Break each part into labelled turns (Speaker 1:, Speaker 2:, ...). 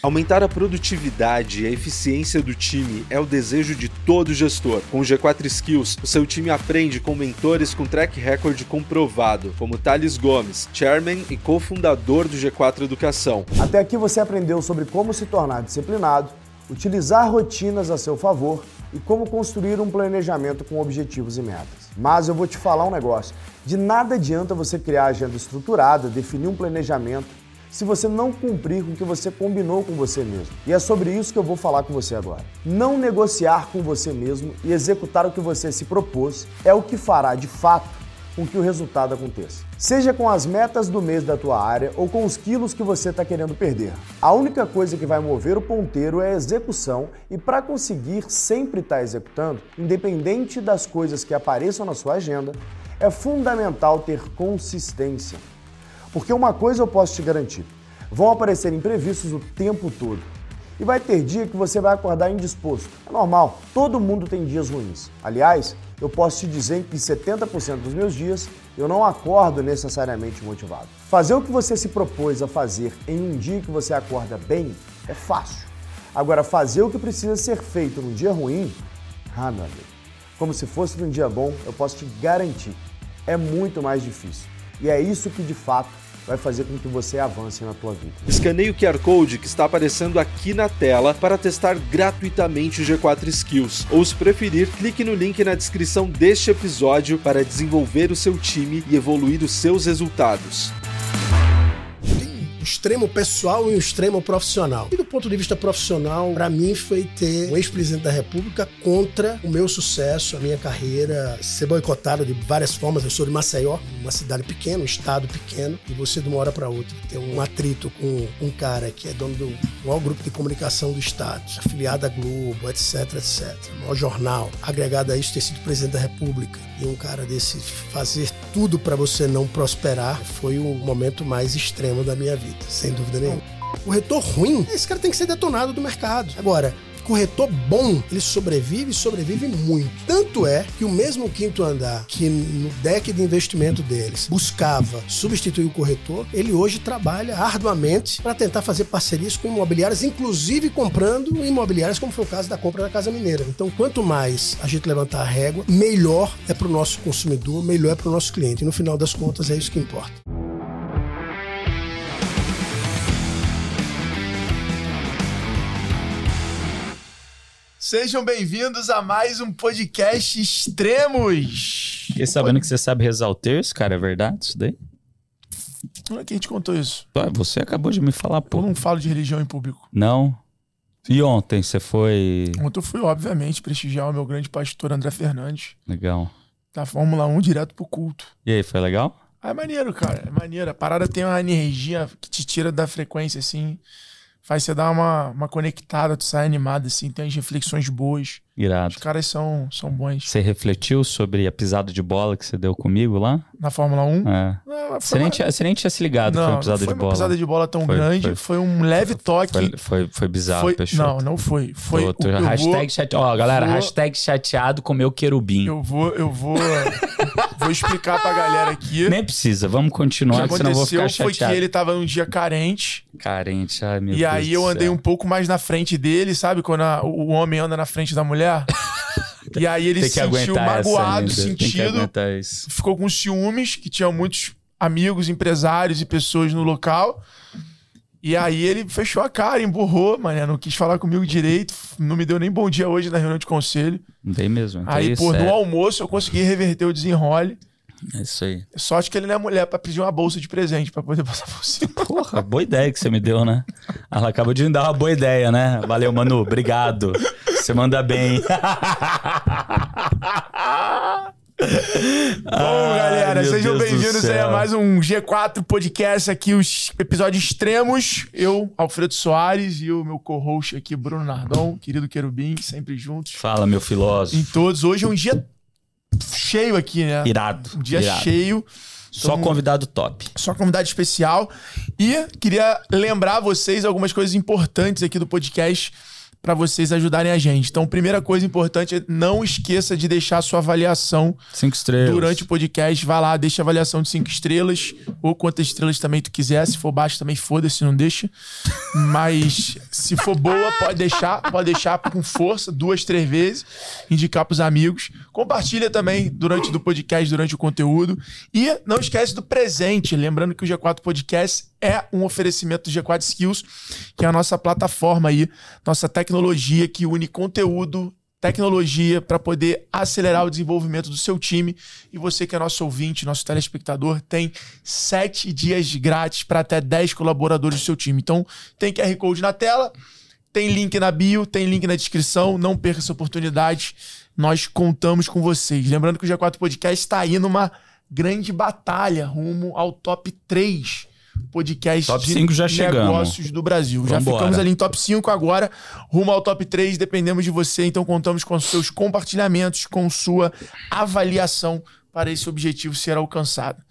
Speaker 1: Aumentar a produtividade e a eficiência do time é o desejo de todo gestor. Com o G4 Skills, o seu time aprende com mentores com track record comprovado, como Thales Gomes, chairman e cofundador do G4 Educação.
Speaker 2: Até aqui você aprendeu sobre como se tornar disciplinado, utilizar rotinas a seu favor e como construir um planejamento com objetivos e metas. Mas eu vou te falar um negócio: de nada adianta você criar agenda estruturada, definir um planejamento se você não cumprir com o que você combinou com você mesmo. E é sobre isso que eu vou falar com você agora. Não negociar com você mesmo e executar o que você se propôs é o que fará de fato com que o resultado aconteça. Seja com as metas do mês da tua área ou com os quilos que você está querendo perder. A única coisa que vai mover o ponteiro é a execução e para conseguir sempre estar tá executando, independente das coisas que apareçam na sua agenda, é fundamental ter consistência. Porque uma coisa eu posso te garantir: vão aparecer imprevistos o tempo todo. E vai ter dia que você vai acordar indisposto. É normal, todo mundo tem dias ruins. Aliás, eu posso te dizer que 70% dos meus dias eu não acordo necessariamente motivado. Fazer o que você se propôs a fazer em um dia que você acorda bem é fácil. Agora, fazer o que precisa ser feito num dia ruim, ah, meu amigo, como se fosse num dia bom, eu posso te garantir, é muito mais difícil. E é isso que de fato vai fazer com que você avance na tua vida.
Speaker 1: Escaneie o QR Code que está aparecendo aqui na tela para testar gratuitamente o G4 Skills. Ou se preferir, clique no link na descrição deste episódio para desenvolver o seu time e evoluir os seus resultados
Speaker 3: extremo pessoal e um extremo profissional. E do ponto de vista profissional, para mim foi ter um ex-presidente da República contra o meu sucesso, a minha carreira, ser boicotado de várias formas. Eu sou de Maceió, uma cidade pequena, um estado pequeno, e você de uma hora para outra tem um atrito com um cara que é dono do maior grupo de comunicação do estado, afiliado à Globo, etc, etc. Maior jornal, agregado a isso ter sido presidente da República e um cara desse fazer tudo para você não prosperar foi o momento mais extremo da minha vida sem dúvida nenhuma. O retorno ruim, esse cara tem que ser detonado do mercado. Agora, corretor bom, ele sobrevive e sobrevive muito. Tanto é que o mesmo quinto andar que no deck de investimento deles buscava substituir o corretor, ele hoje trabalha arduamente para tentar fazer parcerias com imobiliárias, inclusive comprando imobiliárias, como foi o caso da compra da Casa Mineira. Então, quanto mais a gente levantar a régua, melhor é para o nosso consumidor, melhor é para o nosso cliente. E no final das contas, é isso que importa.
Speaker 4: Sejam bem-vindos a mais um podcast Extremos.
Speaker 5: Fiquei sabendo que você sabe rezar o terço, cara, é verdade isso daí?
Speaker 4: Como é que a gente contou isso?
Speaker 5: Você acabou de me falar, pô.
Speaker 4: Eu não falo de religião em público.
Speaker 5: Não? E ontem você foi.
Speaker 4: Ontem eu fui, obviamente, prestigiar o meu grande pastor André Fernandes.
Speaker 5: Legal.
Speaker 4: Da Fórmula 1 direto pro culto.
Speaker 5: E aí, foi legal?
Speaker 4: Ah, é maneiro, cara. É maneiro. A parada tem uma energia que te tira da frequência, assim faz você dar uma, uma conectada, tu sai animado, assim, tem as reflexões boas.
Speaker 5: Irado.
Speaker 4: Os caras são, são bons.
Speaker 5: Você refletiu sobre a pisada de bola que você deu comigo lá?
Speaker 4: Na Fórmula 1?
Speaker 5: É. Não, você, nem tinha, você nem tinha se ligado
Speaker 4: não,
Speaker 5: que foi uma pisada
Speaker 4: de
Speaker 5: bola. Não
Speaker 4: foi uma pisada de bola tão foi, grande, foi, foi, um leve toque.
Speaker 5: Foi, foi, foi bizarro,
Speaker 4: foi,
Speaker 5: Peixoto.
Speaker 4: Não, não foi. Foi
Speaker 5: o, hashtag vou, chateado. Ó, galera, vou, hashtag chateado com meu querubim.
Speaker 4: Eu vou, eu vou, vou explicar pra galera aqui.
Speaker 5: Nem precisa, vamos continuar,
Speaker 4: o que
Speaker 5: senão eu vou ficar
Speaker 4: chateado. foi que ele tava num dia carente.
Speaker 5: Carente, ai meu
Speaker 4: e
Speaker 5: Deus
Speaker 4: E aí eu andei um pouco mais na frente dele, sabe? Quando a, o homem anda na frente da mulher. E aí ele se sentiu magoado, sentido. Ficou com ciúmes, que tinha muitos amigos, empresários e pessoas no local. E aí ele fechou a cara, emburrou, mané, não quis falar comigo direito, não me deu nem bom dia hoje na reunião de conselho.
Speaker 5: Não tem mesmo. Então
Speaker 4: aí,
Speaker 5: é
Speaker 4: pô, no almoço eu consegui reverter o desenrole.
Speaker 5: É isso aí.
Speaker 4: Sorte que ele não é mulher pra pedir uma bolsa de presente pra poder passar por cima.
Speaker 5: Porra, boa ideia que você me deu, né? Ela acabou de me dar uma boa ideia, né? Valeu, Manu. Obrigado. Você manda bem.
Speaker 4: Bom, galera, sejam bem-vindos a mais um G4 Podcast aqui, os episódios extremos. Eu, Alfredo Soares, e o meu co-host aqui, Bruno Nardon, querido Querubim, sempre juntos.
Speaker 5: Fala, meu filósofo.
Speaker 4: Em todos. Hoje é um dia cheio aqui, né?
Speaker 5: Irado.
Speaker 4: Um dia
Speaker 5: irado.
Speaker 4: cheio.
Speaker 5: Só então, convidado top.
Speaker 4: Só convidado especial. E queria lembrar vocês algumas coisas importantes aqui do podcast para vocês ajudarem a gente. Então, primeira coisa importante é não esqueça de deixar sua avaliação
Speaker 5: cinco estrelas.
Speaker 4: durante o podcast. Vai lá, deixa a avaliação de cinco estrelas ou quantas estrelas também tu quiser. Se for baixo também foda-se, não deixa. Mas se for boa, pode deixar, pode deixar com força, duas, três vezes, indicar pros amigos. Compartilha também durante do podcast, durante o conteúdo. E não esquece do presente, lembrando que o G4 Podcast é um oferecimento do G4 Skills, que é a nossa plataforma aí, nossa tecnologia que une conteúdo, tecnologia para poder acelerar o desenvolvimento do seu time. E você que é nosso ouvinte, nosso telespectador, tem sete dias grátis para até 10 colaboradores do seu time. Então, tem QR Code na tela, tem link na bio, tem link na descrição. Não perca essa oportunidade. Nós contamos com vocês. Lembrando que o G4 Podcast está aí numa grande batalha rumo ao top 3 podcast
Speaker 5: top de 5 já
Speaker 4: negócios
Speaker 5: chegamos.
Speaker 4: do Brasil. Vambora. Já ficamos ali em top 5 agora, rumo ao top 3, dependemos de você, então contamos com seus compartilhamentos, com sua avaliação para esse objetivo ser alcançado.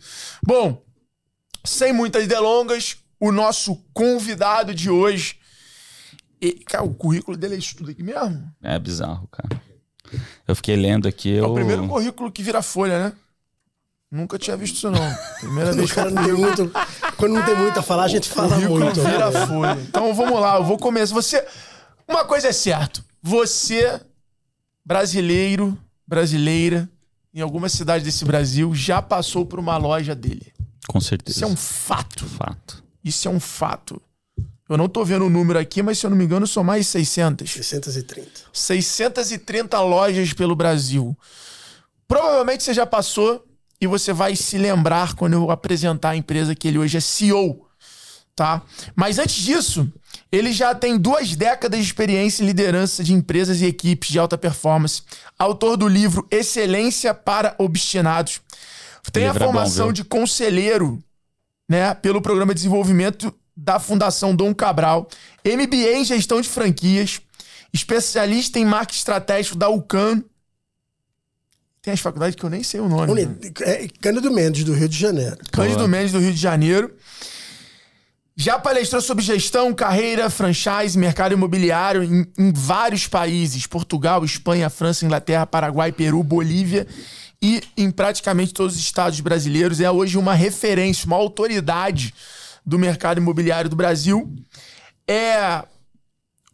Speaker 4: Bom, sem muitas delongas, o nosso convidado de hoje. E, cara, o currículo dele é isso tudo aqui mesmo?
Speaker 5: É bizarro, cara. Eu fiquei lendo aqui. Eu...
Speaker 4: É o primeiro currículo que vira folha, né? Nunca tinha visto isso, não. Primeira vez que
Speaker 3: não tem muito. Quando não tem muito a falar, a gente fala muito.
Speaker 4: Vira folha. Então vamos lá, eu vou começar. Você. Uma coisa é certa. Você, brasileiro, brasileira, em alguma cidade desse Brasil, já passou por uma loja dele.
Speaker 5: Com certeza.
Speaker 4: Isso é um fato.
Speaker 5: Fato.
Speaker 4: Isso é um fato. Eu não tô vendo o número aqui, mas se eu não me engano, são mais 600.
Speaker 3: 630.
Speaker 4: 630 lojas pelo Brasil. Provavelmente você já passou e você vai se lembrar quando eu apresentar a empresa que ele hoje é CEO, tá? Mas antes disso, ele já tem duas décadas de experiência em liderança de empresas e equipes de alta performance, autor do livro Excelência para Obstinados. Tem a formação é bom, de conselheiro, né, pelo programa de desenvolvimento da Fundação Dom Cabral, MBA em gestão de franquias, especialista em marketing estratégico da UCAN tem as faculdades que eu nem sei o nome. Uni... Né?
Speaker 3: É Cândido Mendes, do Rio de Janeiro.
Speaker 4: Cândido Mendes, do Rio de Janeiro. Já palestrou sobre gestão, carreira, franchise, mercado imobiliário em, em, vários países: Portugal, Espanha, França, Inglaterra, Paraguai, Peru, Bolívia e em praticamente todos os estados brasileiros. É hoje uma referência, uma autoridade do mercado imobiliário do Brasil. É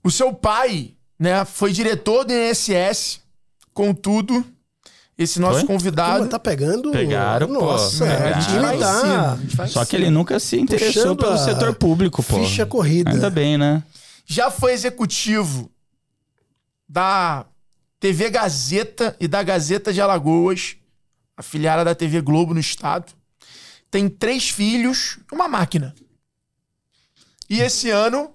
Speaker 4: o seu pai, né? Foi diretor do INSS, contudo, esse nosso Foi? convidado.
Speaker 3: tá pegando.
Speaker 5: Pegaram,
Speaker 3: Nossa,
Speaker 5: pô. É,
Speaker 3: tá.
Speaker 5: Só que ele nunca se interessou pelo setor público, pô.
Speaker 3: Ficha corrida.
Speaker 5: Ainda bem, né?
Speaker 4: Já foi executivo da TV Gazeta e da Gazeta de Alagoas, afiliada da TV Globo no estado. Tem três filhos, uma máquina. E esse ano.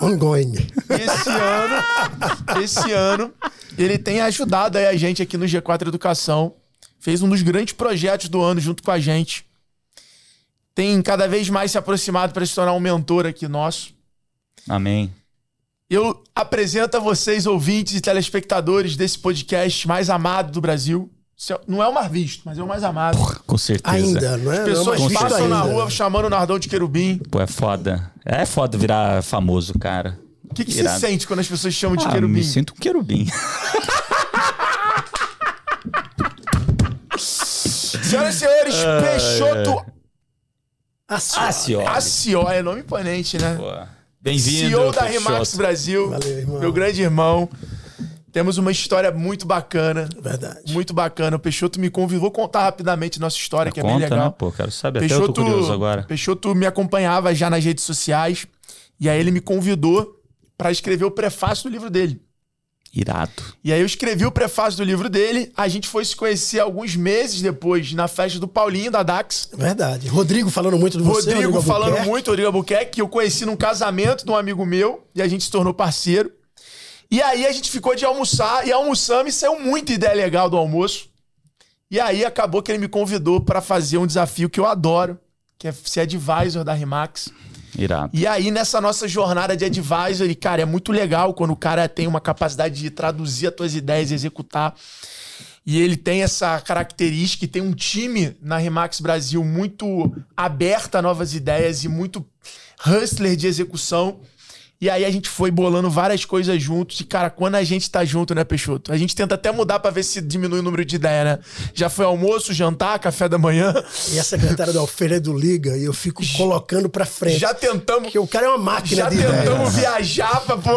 Speaker 3: Ongoing.
Speaker 4: Esse ano. Esse ano ele tem ajudado a gente aqui no G4 Educação. Fez um dos grandes projetos do ano junto com a gente. Tem cada vez mais se aproximado para se tornar um mentor aqui nosso.
Speaker 5: Amém.
Speaker 4: Eu apresento a vocês, ouvintes e telespectadores desse podcast mais amado do Brasil. É não é o mais visto, mas é o mais amado. Porra,
Speaker 5: com certeza.
Speaker 3: Ainda, não é?
Speaker 4: As pessoas
Speaker 3: não,
Speaker 4: passam na rua chamando o Nardão de querubim.
Speaker 5: Pô, é foda. É foda virar famoso, cara.
Speaker 4: O que, que você sente quando as pessoas chamam de
Speaker 5: ah,
Speaker 4: querubim?
Speaker 5: Me sinto um querubim.
Speaker 4: Senhoras e senhores, ah, Peixoto.
Speaker 5: Acioli.
Speaker 4: Acioli, é nome imponente, né?
Speaker 5: Bem-vindo.
Speaker 4: CEO da Remax Brasil.
Speaker 3: Valeu, irmão.
Speaker 4: Meu grande irmão. Temos uma história muito bacana.
Speaker 3: Verdade.
Speaker 4: Muito bacana. O Peixoto me convidou. Vou contar rapidamente nossa história, que é
Speaker 5: Conta,
Speaker 4: bem legal.
Speaker 5: Né? Pô, quero saber. Peixoto, Até eu tô curioso agora.
Speaker 4: Peixoto me acompanhava já nas redes sociais. E aí ele me convidou para escrever o prefácio do livro dele.
Speaker 5: Irado.
Speaker 4: E aí eu escrevi o prefácio do livro dele. A gente foi se conhecer alguns meses depois na festa do Paulinho da Dax.
Speaker 3: Verdade. Rodrigo falando muito do você.
Speaker 4: Rodrigo, Rodrigo falando muito, Rodrigo Albuquerque, que eu conheci num casamento de um amigo meu e a gente se tornou parceiro. E aí a gente ficou de almoçar e almoçamos e saiu muita ideia legal do almoço. E aí acabou que ele me convidou para fazer um desafio que eu adoro, que é ser advisor da Remax.
Speaker 5: Irado.
Speaker 4: E aí, nessa nossa jornada de advisory, cara, é muito legal quando o cara tem uma capacidade de traduzir as tuas ideias e executar. E ele tem essa característica e tem um time na Remax Brasil muito aberto a novas ideias e muito hustler de execução. E aí a gente foi bolando várias coisas juntos. E, cara, quando a gente tá junto, né, Peixoto? A gente tenta até mudar para ver se diminui o número de ideia, né? Já foi almoço, jantar, café da manhã.
Speaker 3: E a secretária da Alfeira do Liga, e eu fico colocando pra frente.
Speaker 4: Já tentamos.
Speaker 3: Porque o cara é uma máquina
Speaker 4: já
Speaker 3: de
Speaker 4: tentamos viajar pra, pô.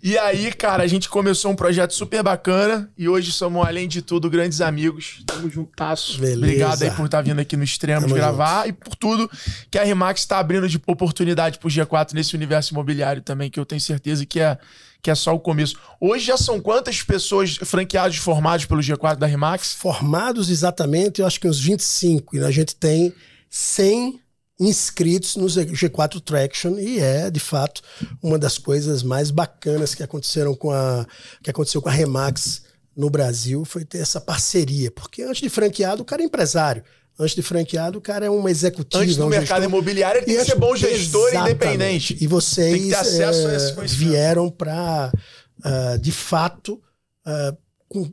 Speaker 4: E aí, cara, a gente começou um projeto super bacana e hoje somos, além de tudo, grandes amigos. Tamo juntasso. Beleza. Obrigado aí por estar tá vindo aqui no Extremos gravar junto. e por tudo que a Remax está abrindo de oportunidade pro G4 nesse universo imobiliário também, que eu tenho certeza que é, que é só o começo. Hoje já são quantas pessoas franqueados formados pelo G4 da Remax?
Speaker 3: Formados exatamente, eu acho que uns 25. E a gente tem 100 inscritos no G4 Traction e é de fato uma das coisas mais bacanas que aconteceram com a que aconteceu com a Remax no Brasil foi ter essa parceria, porque antes de franqueado o cara é empresário. Antes de franqueado, o cara é um executivo.
Speaker 4: Antes do
Speaker 3: é um
Speaker 4: mercado gestor. imobiliário, ele tem que ser bom gestor Exatamente. independente.
Speaker 3: E vocês é, vieram para, uh, ah, de fato, uh, com,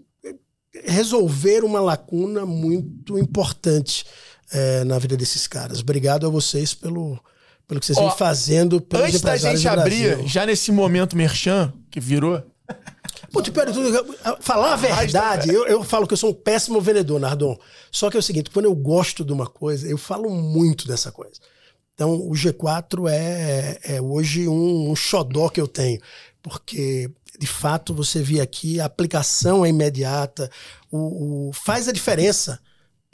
Speaker 3: resolver uma lacuna muito importante é, na vida desses caras. Obrigado a vocês pelo, pelo que vocês Ó, vêm fazendo pelos
Speaker 4: Antes da gente abrir, já nesse momento merchan, que virou...
Speaker 3: Pô, tipo, falar a verdade, eu, eu falo que eu sou um péssimo vendedor, Nardon. Só que é o seguinte, quando eu gosto de uma coisa, eu falo muito dessa coisa. Então, o G4 é, é hoje um, um xodó que eu tenho, porque de fato você vê aqui a aplicação é imediata, o, o faz a diferença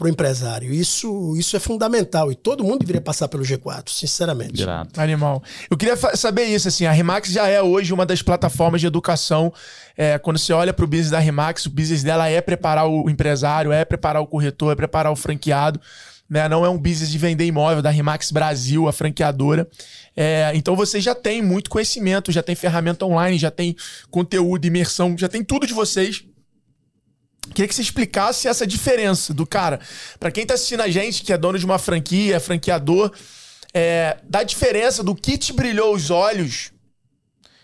Speaker 3: para o empresário. Isso, isso é fundamental e todo mundo deveria passar pelo G4, sinceramente.
Speaker 4: Grato. Animal. Eu queria saber isso, assim, a Remax já é hoje uma das plataformas de educação. É, quando você olha para o business da Remax, o business dela é preparar o empresário, é preparar o corretor, é preparar o franqueado. Né? Não é um business de vender imóvel da Remax Brasil, a franqueadora. É, então você já tem muito conhecimento, já tem ferramenta online, já tem conteúdo, imersão, já tem tudo de vocês Queria que você explicasse essa diferença do cara. Para quem tá assistindo a gente, que é dono de uma franquia, é franqueador, é, da diferença do que te brilhou os olhos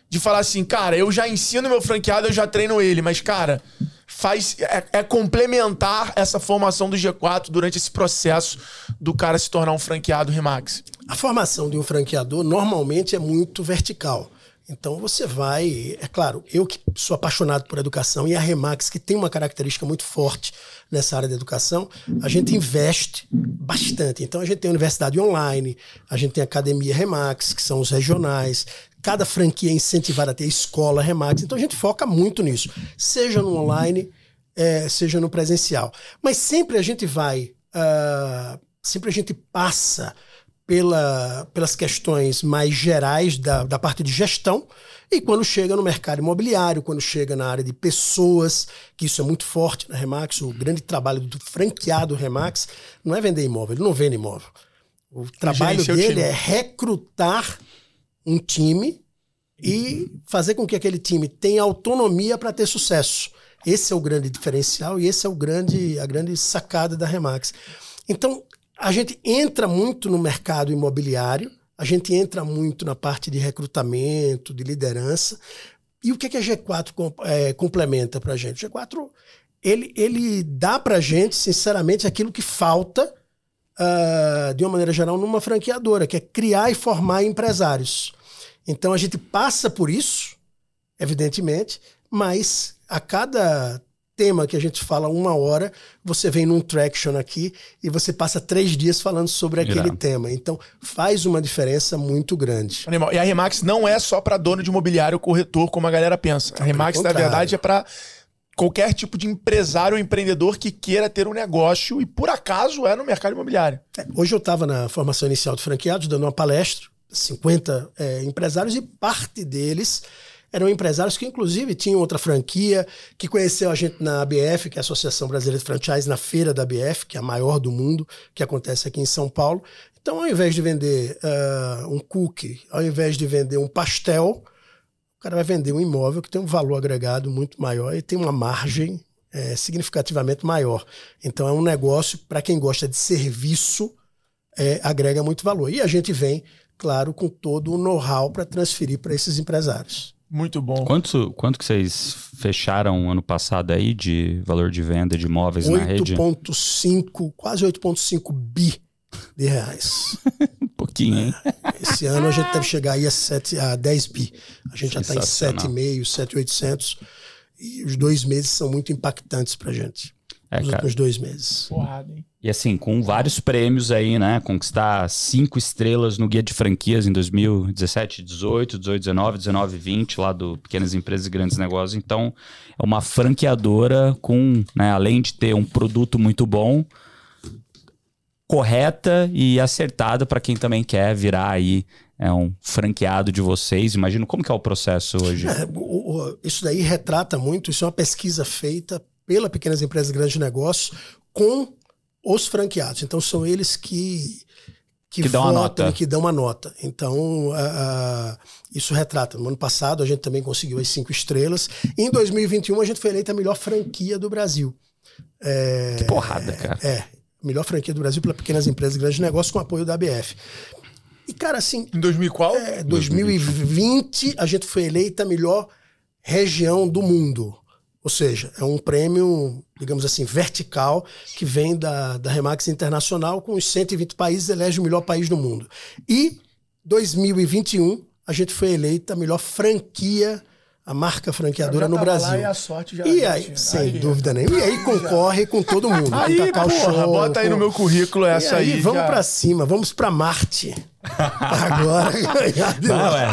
Speaker 4: de falar assim, cara, eu já ensino meu franqueado, eu já treino ele, mas, cara, faz é, é, complementar essa formação do G4 durante esse processo do cara se tornar um franqueado Remax.
Speaker 3: A formação de um franqueador normalmente é muito vertical. Então você vai, é claro, eu que sou apaixonado por educação e a Remax, que tem uma característica muito forte nessa área da educação, a gente investe bastante. Então a gente tem universidade online, a gente tem academia Remax, que são os regionais, cada franquia é incentivada a ter escola Remax. Então a gente foca muito nisso, seja no online, é, seja no presencial. Mas sempre a gente vai, uh, sempre a gente passa pela, pelas questões mais gerais da, da parte de gestão. E quando chega no mercado imobiliário, quando chega na área de pessoas, que isso é muito forte na Remax, o grande trabalho do franqueado Remax não é vender imóvel, ele não vende imóvel. O trabalho dele é recrutar um time e fazer com que aquele time tenha autonomia para ter sucesso. Esse é o grande diferencial e esse é o grande, a grande sacada da Remax. Então, a gente entra muito no mercado imobiliário, a gente entra muito na parte de recrutamento, de liderança. E o que, que a G4 é, complementa para a gente? O G4 ele, ele dá para a gente, sinceramente, aquilo que falta, uh, de uma maneira geral, numa franqueadora, que é criar e formar empresários. Então a gente passa por isso, evidentemente, mas a cada tema que a gente fala uma hora, você vem num traction aqui e você passa três dias falando sobre aquele Irá. tema. Então faz uma diferença muito grande.
Speaker 4: Animal. E a Remax não é só para dono de imobiliário corretor, como a galera pensa. A Remax, na verdade, é para qualquer tipo de empresário ou empreendedor que queira ter um negócio e por acaso é no mercado imobiliário.
Speaker 3: É, hoje eu estava na formação inicial de franqueados, dando uma palestra, 50 é, empresários e parte deles eram empresários que, inclusive, tinham outra franquia, que conheceu a gente na ABF, que é a Associação Brasileira de Franchise, na feira da ABF, que é a maior do mundo, que acontece aqui em São Paulo. Então, ao invés de vender uh, um cookie, ao invés de vender um pastel, o cara vai vender um imóvel que tem um valor agregado muito maior e tem uma margem é, significativamente maior. Então, é um negócio, para quem gosta de serviço, é, agrega muito valor. E a gente vem, claro, com todo o know-how para transferir para esses empresários.
Speaker 4: Muito bom.
Speaker 5: Quanto, quanto que vocês fecharam ano passado aí de valor de venda de imóveis 8. na rede?
Speaker 3: 8,5, quase 8,5 bi de reais.
Speaker 5: pouquinho, hein?
Speaker 3: Esse ano a gente deve chegar aí a, 7, a 10 bi. A gente já está em 7,5, 7,800. E os dois meses são muito impactantes pra gente. É, os cara. últimos dois meses.
Speaker 5: Porrada, hein? E assim, com vários prêmios aí, né? Conquistar cinco estrelas no Guia de Franquias em 2017, 18, 18, 19, 19, 20, lá do Pequenas Empresas e Grandes Negócios. Então, é uma franqueadora com, né, além de ter um produto muito bom, correta e acertada para quem também quer virar aí é um franqueado de vocês. Imagino como que é o processo hoje. É,
Speaker 3: o, o, isso daí retrata muito, isso é uma pesquisa feita pela Pequenas Empresas e Grandes Negócios com os franqueados. Então são eles que que, que dão uma nota. que dão uma nota. Então, uh, uh, isso retrata. No ano passado, a gente também conseguiu as cinco estrelas. E em 2021, a gente foi eleita a melhor franquia do Brasil.
Speaker 5: É, que porrada, cara.
Speaker 3: É, melhor franquia do Brasil pela Pequenas Empresas e Grandes Negócios com apoio da ABF. E, cara, assim.
Speaker 4: Em 2000 qual?
Speaker 3: É, 2020, a gente foi eleita a melhor região do mundo. Ou seja, é um prêmio, digamos assim, vertical, que vem da, da Remax Internacional, com os 120 países, elege o melhor país do mundo. E 2021, a gente foi eleita a melhor franquia a marca franqueadora no Brasil.
Speaker 4: E a sorte já
Speaker 3: e aí, sem aí, dúvida nenhuma. E aí concorre com todo mundo.
Speaker 4: Aí, porra, show, bota aí no meu currículo essa e aí.
Speaker 3: aí vamos para cima, vamos para Marte. Agora ganhar de não,
Speaker 5: é.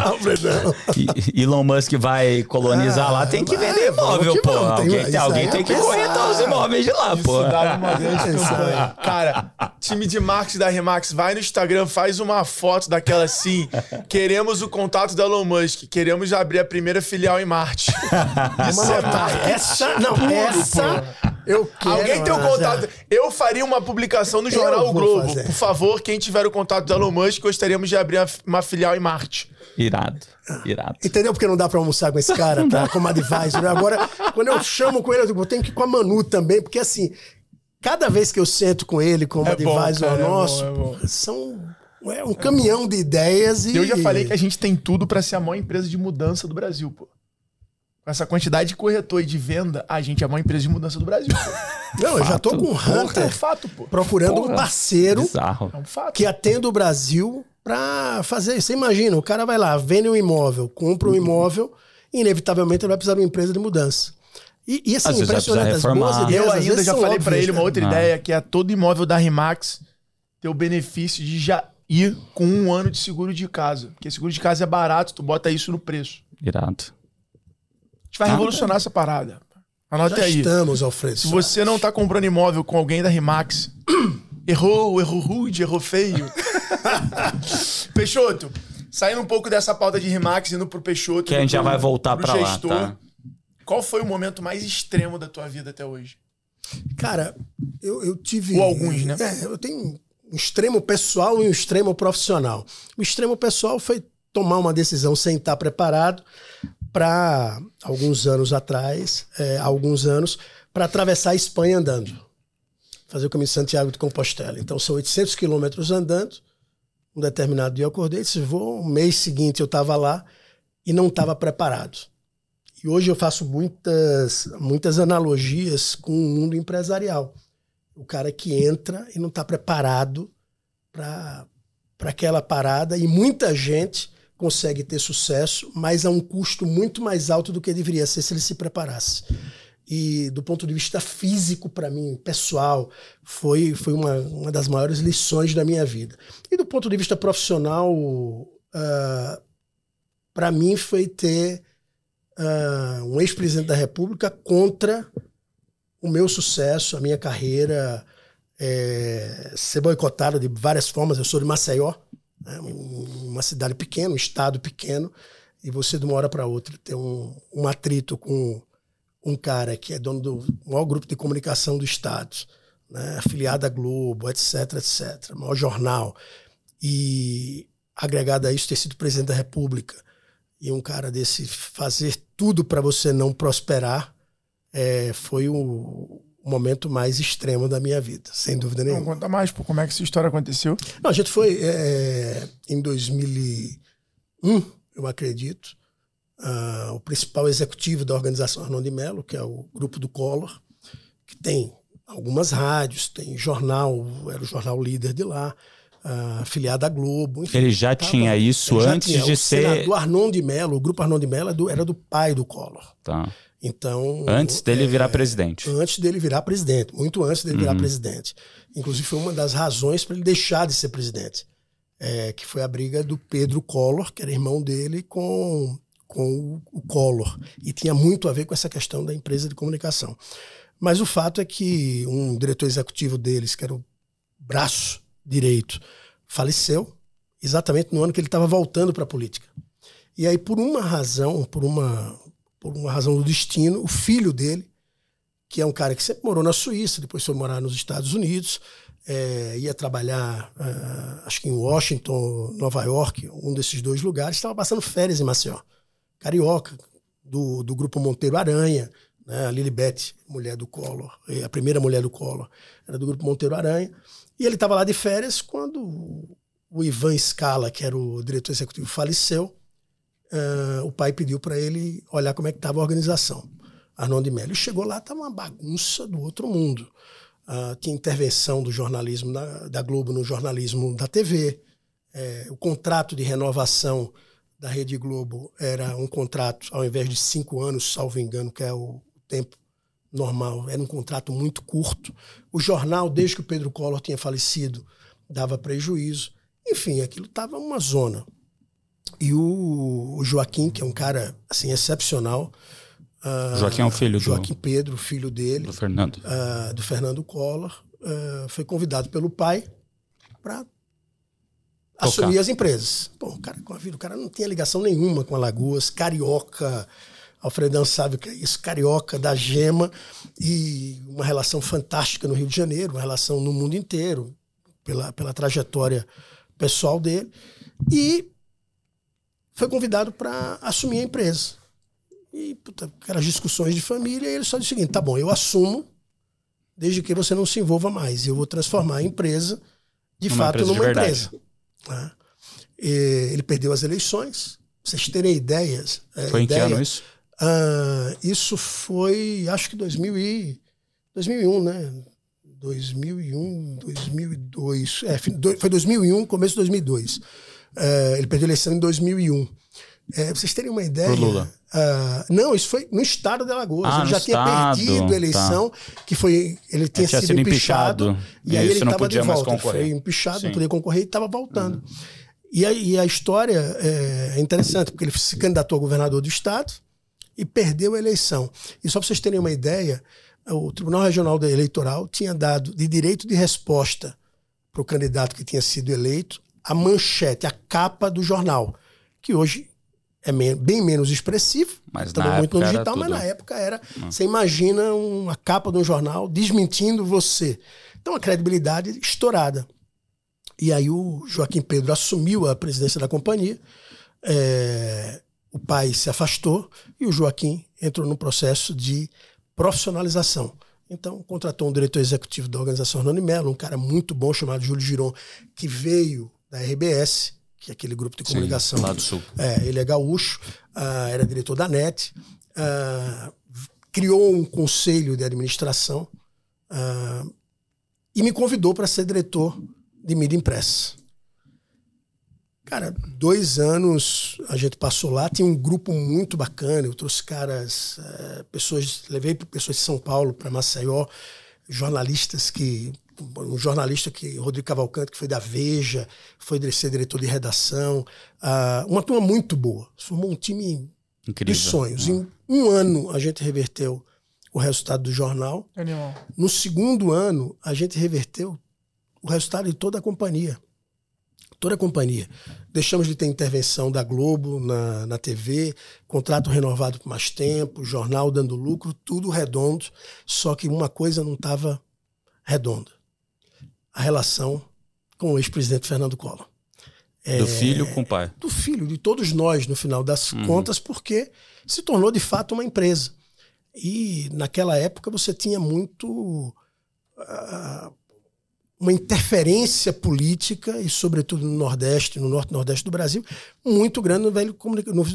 Speaker 5: Elon Musk vai colonizar ah, lá, tem que vender imóvel, pô. Alguém, tem, alguém tem que é corretar os imóveis de lá, pô.
Speaker 4: Cara, time de marketing da Remax, vai no Instagram, faz uma foto daquela assim. Queremos o contato da Elon Musk, queremos abrir a primeira filial em Marte.
Speaker 3: Isso Mano, é tá, essa, não, essa pô. Eu quero.
Speaker 4: Alguém tem o contato. Eu faria uma publicação no jornal o Globo. Fazer. Por favor, quem tiver o contato do Elon Musk, gostaríamos de abrir uma filial em Marte.
Speaker 5: Irado. Irado.
Speaker 3: Entendeu porque não dá pra almoçar com esse cara, tá? como advisor. Né? Agora, quando eu chamo com ele, eu digo, eu tenho que ir com a Manu também, porque assim, cada vez que eu sento com ele como é advisor bom, cara, nosso, é bom, é bom. são é um é caminhão de ideias e.
Speaker 4: Eu já falei que a gente tem tudo para ser a maior empresa de mudança do Brasil, pô. Com essa quantidade de corretor e de venda, a gente é uma empresa de mudança do Brasil.
Speaker 3: Não, fato. eu já tô com o Hunter é um fato, pô. procurando Porra. um parceiro
Speaker 5: Bizarro.
Speaker 3: É um que atenda o Brasil para fazer. Você imagina, o cara vai lá, vende um imóvel, compra um imóvel, e inevitavelmente ele vai precisar de uma empresa de mudança. E, e assim, impressionante, as boas
Speaker 4: ideias, Eu ainda já falei para ele uma outra ideia, que é todo imóvel da Rimax ter o benefício de já ir com um ano de seguro de casa. Porque seguro de casa é barato, tu bota isso no preço.
Speaker 5: Irado
Speaker 4: gente vai revolucionar essa parada. Anote Já aí.
Speaker 3: estamos, Alfredo.
Speaker 4: Se você não tá comprando imóvel com alguém da Rimax, errou, errou rude, errou feio. Peixoto, saindo um pouco dessa pauta de Rimax, indo pro Peixoto.
Speaker 5: Que a gente já vai voltar para lá, tá?
Speaker 4: Qual foi o momento mais extremo da tua vida até hoje?
Speaker 3: Cara, eu, eu tive.
Speaker 4: Ou alguns, né?
Speaker 3: É, eu tenho um extremo pessoal e um extremo profissional. O extremo pessoal foi tomar uma decisão sem estar preparado para alguns anos atrás, é, alguns anos, para atravessar a Espanha andando, fazer o caminho de Santiago de Compostela. Então são 800 quilômetros andando. Um determinado dia eu acordei, disse vou. Um mês seguinte eu estava lá e não estava preparado. E hoje eu faço muitas, muitas analogias com o mundo empresarial. O cara que entra e não está preparado para aquela parada e muita gente consegue ter sucesso, mas a um custo muito mais alto do que deveria ser se ele se preparasse. E do ponto de vista físico, para mim, pessoal, foi, foi uma, uma das maiores lições da minha vida. E do ponto de vista profissional, uh, ah, para mim foi ter uh, um ex-presidente da República contra o meu sucesso, a minha carreira, é, ser boicotado de várias formas. Eu sou de Maceió, né? Uma cidade pequena, um estado pequeno, e você de uma hora para outra ter um, um atrito com um cara que é dono do maior grupo de comunicação do estado, né? afiliado à Globo, etc, etc, maior jornal, e agregado a isso ter sido presidente da República, e um cara desse fazer tudo para você não prosperar, é, foi o, o momento mais extremo da minha vida, sem dúvida nenhuma.
Speaker 4: Não, conta mais, pô, como é que essa história aconteceu?
Speaker 3: Não, a gente foi é, em 2001, eu acredito, uh, o principal executivo da organização Arnon de Mello, que é o grupo do Collor, que tem algumas rádios, tem jornal, era o jornal líder de lá, uh, filiada à Globo.
Speaker 5: Enfim, ele já tava, tinha isso antes tinha. de o ser.
Speaker 3: Do Arnon de Mello, o grupo Arnon de Mello era do, era do pai do Collor.
Speaker 5: Tá.
Speaker 3: Então.
Speaker 5: Antes dele é, virar presidente.
Speaker 3: Antes dele virar presidente, muito antes dele uhum. virar presidente. Inclusive, foi uma das razões para ele deixar de ser presidente. É, que foi a briga do Pedro Collor, que era irmão dele, com, com o, o Collor. E tinha muito a ver com essa questão da empresa de comunicação. Mas o fato é que um diretor executivo deles, que era o braço direito, faleceu exatamente no ano que ele estava voltando para a política. E aí, por uma razão, por uma por uma razão do destino, o filho dele, que é um cara que sempre morou na Suíça, depois foi morar nos Estados Unidos, é, ia trabalhar, uh, acho que em Washington, Nova York, um desses dois lugares, estava passando férias em Maceió. Carioca, do, do grupo Monteiro Aranha, né, a Lilibet, mulher do Collor, a primeira mulher do Collor, era do grupo Monteiro Aranha. E ele estava lá de férias quando o Ivan Scala, que era o diretor executivo, faleceu uh, o pai pediu para ele olhar como é que estava a organização. Arnon de Mello chegou lá, estava uma bagunça do outro mundo. Uh, tinha intervenção do jornalismo da, da, Globo no jornalismo da TV. É, o contrato de renovação da Rede Globo era um contrato, ao invés de cinco anos, salvo engano, que é o tempo normal, era um contrato muito curto. O jornal, desde que o Pedro Collor tinha falecido, dava prejuízo. Enfim, aquilo estava uma zona. E o, Joaquim, que é um cara assim excepcional.
Speaker 5: Uh, Joaquim é o filho
Speaker 3: Joaquim do... Joaquim Pedro, filho dele.
Speaker 5: Do Fernando.
Speaker 3: Uh, do Fernando Collor. Uh, foi convidado pelo pai para assumir as empresas. Pô, o cara com a vida, o cara não tinha ligação nenhuma com Alagoas, carioca. Alfredão sabe o que é isso, carioca da gema e uma relação fantástica no Rio de Janeiro, uma relação no mundo inteiro, pela, pela trajetória pessoal dele. E foi convidado para assumir a empresa. E, puta, aquelas discussões de família, ele só disse o seguinte: tá bom, eu assumo, desde que você não se envolva mais. Eu vou transformar a empresa, de uma fato, empresa numa empresa. Né? ele perdeu as eleições. Pra vocês terem ideias.
Speaker 5: É, foi em ideia, que ano isso?
Speaker 3: Uh, isso foi, acho que 2000 e, 2001, né? 2001, 2002. É, foi 2001, começo de 2002. Uh, ele perdeu a eleição em 2001. É, pra vocês terem uma ideia. Pro
Speaker 5: Lula.
Speaker 3: Uh, não, isso foi no estado de Alagoas. Ah, ele já tinha estado, perdido a eleição, tá. que foi. Ele tinha, sido, sido empichado, empichado. E aí ele estava de volta. Mais concorrer. Foi empichado, Sim. não podia concorrer e estava voltando. Uhum. E, a, e a história é, é interessante, porque ele se candidatou a governador do estado e perdeu a eleição. E só para vocês terem uma ideia, o Tribunal Regional Eleitoral tinha dado de direito de resposta para o candidato que tinha sido eleito a manchete, a capa do jornal, que hoje é bem menos expressivo, mas estamos muito no digital, mas na época era. Hum. Você imagina uma capa de um jornal desmentindo você. Então a credibilidade estourada. E aí o Joaquim Pedro assumiu a presidência da companhia, é, o pai se afastou e o Joaquim entrou no processo de profissionalização. Então, contratou um diretor executivo da organização Hernani Mello, um cara muito bom chamado Júlio Giron, que veio da RBS, que é aquele grupo de comunicação.
Speaker 5: Sim, lá do Sul.
Speaker 3: É, ele é gaúcho, uh, era diretor da NET, uh, criou um conselho de administração uh, e me convidou para ser diretor de mídia impressa. Cara, dois anos a gente passou lá, tinha um grupo muito bacana, eu trouxe caras, uh, pessoas, levei pessoas de São Paulo para Maceió, jornalistas que um jornalista que Rodrigo Cavalcante que foi da Veja, foi ser diretor de redação, uh, uma turma muito boa, formou um time Incrível. de sonhos. Em um ano a gente reverteu o resultado do jornal. Animal. No segundo ano a gente reverteu o resultado de toda a companhia. Toda a companhia. Deixamos de ter intervenção da Globo na, na TV, contrato renovado por mais tempo, jornal dando lucro, tudo redondo, só que uma coisa não estava redonda a relação com o ex-presidente Fernando Collor.
Speaker 5: É, do filho com o pai.
Speaker 3: Do filho, de todos nós, no final das uhum. contas, porque se tornou de fato uma empresa. E naquela época você tinha muito. Uh, uma interferência política, e sobretudo no Nordeste, no Norte e Nordeste do Brasil, muito grande no velho,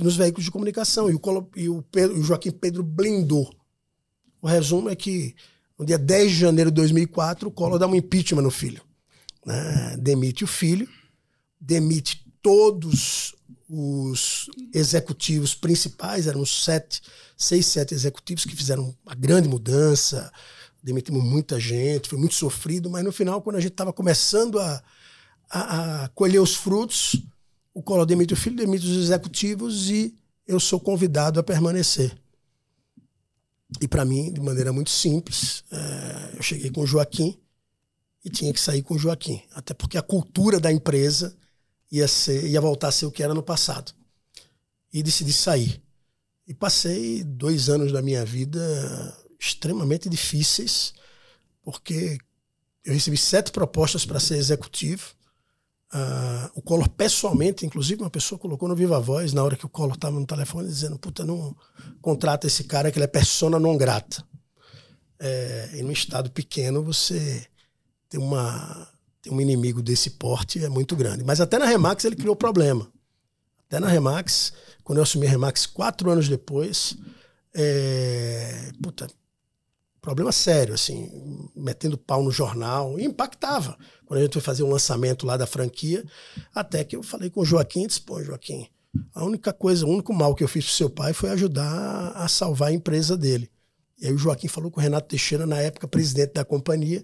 Speaker 3: nos veículos de comunicação. E o, e o, Pedro, o Joaquim Pedro blindou. O resumo é que no dia 10 de janeiro de 2004, o Collor dá um impeachment no filho. né? demite o filho, demite todos os executivos principais, eram sete, seis, sete executivos que fizeram uma grande mudança, demitimos muita gente, foi muito sofrido, mas no final, quando a gente estava começando a, a, a, colher os frutos, o Collor demite o filho, demite os executivos e eu sou convidado a permanecer. E para mim, de maneira muito simples, é, eu cheguei com o Joaquim e tinha que sair com o Joaquim, até porque a cultura da empresa ia, ser, ia voltar a ser o que era no passado. E decidi sair. E passei dois anos da minha vida extremamente difíceis, porque eu recebi sete propostas para ser executivo. Uh, o Collor pessoalmente, inclusive uma pessoa colocou no Viva Voz na hora que o Collor estava no telefone dizendo, puta, não contrata esse cara que ele é persona non grata. É, e num estado pequeno você tem uma tem um inimigo desse porte é muito grande. Mas até na Remax ele criou problema. Até na Remax, quando eu assumi a Remax quatro anos depois, é, puta, problema sério, assim, metendo pau no jornal, e impactava. Quando a gente foi fazer o lançamento lá da franquia, até que eu falei com o Joaquim, disse, pô, Joaquim, a única coisa, o único mal que eu fiz pro seu pai foi ajudar a salvar a empresa dele. E aí o Joaquim falou com o Renato Teixeira, na época presidente da companhia,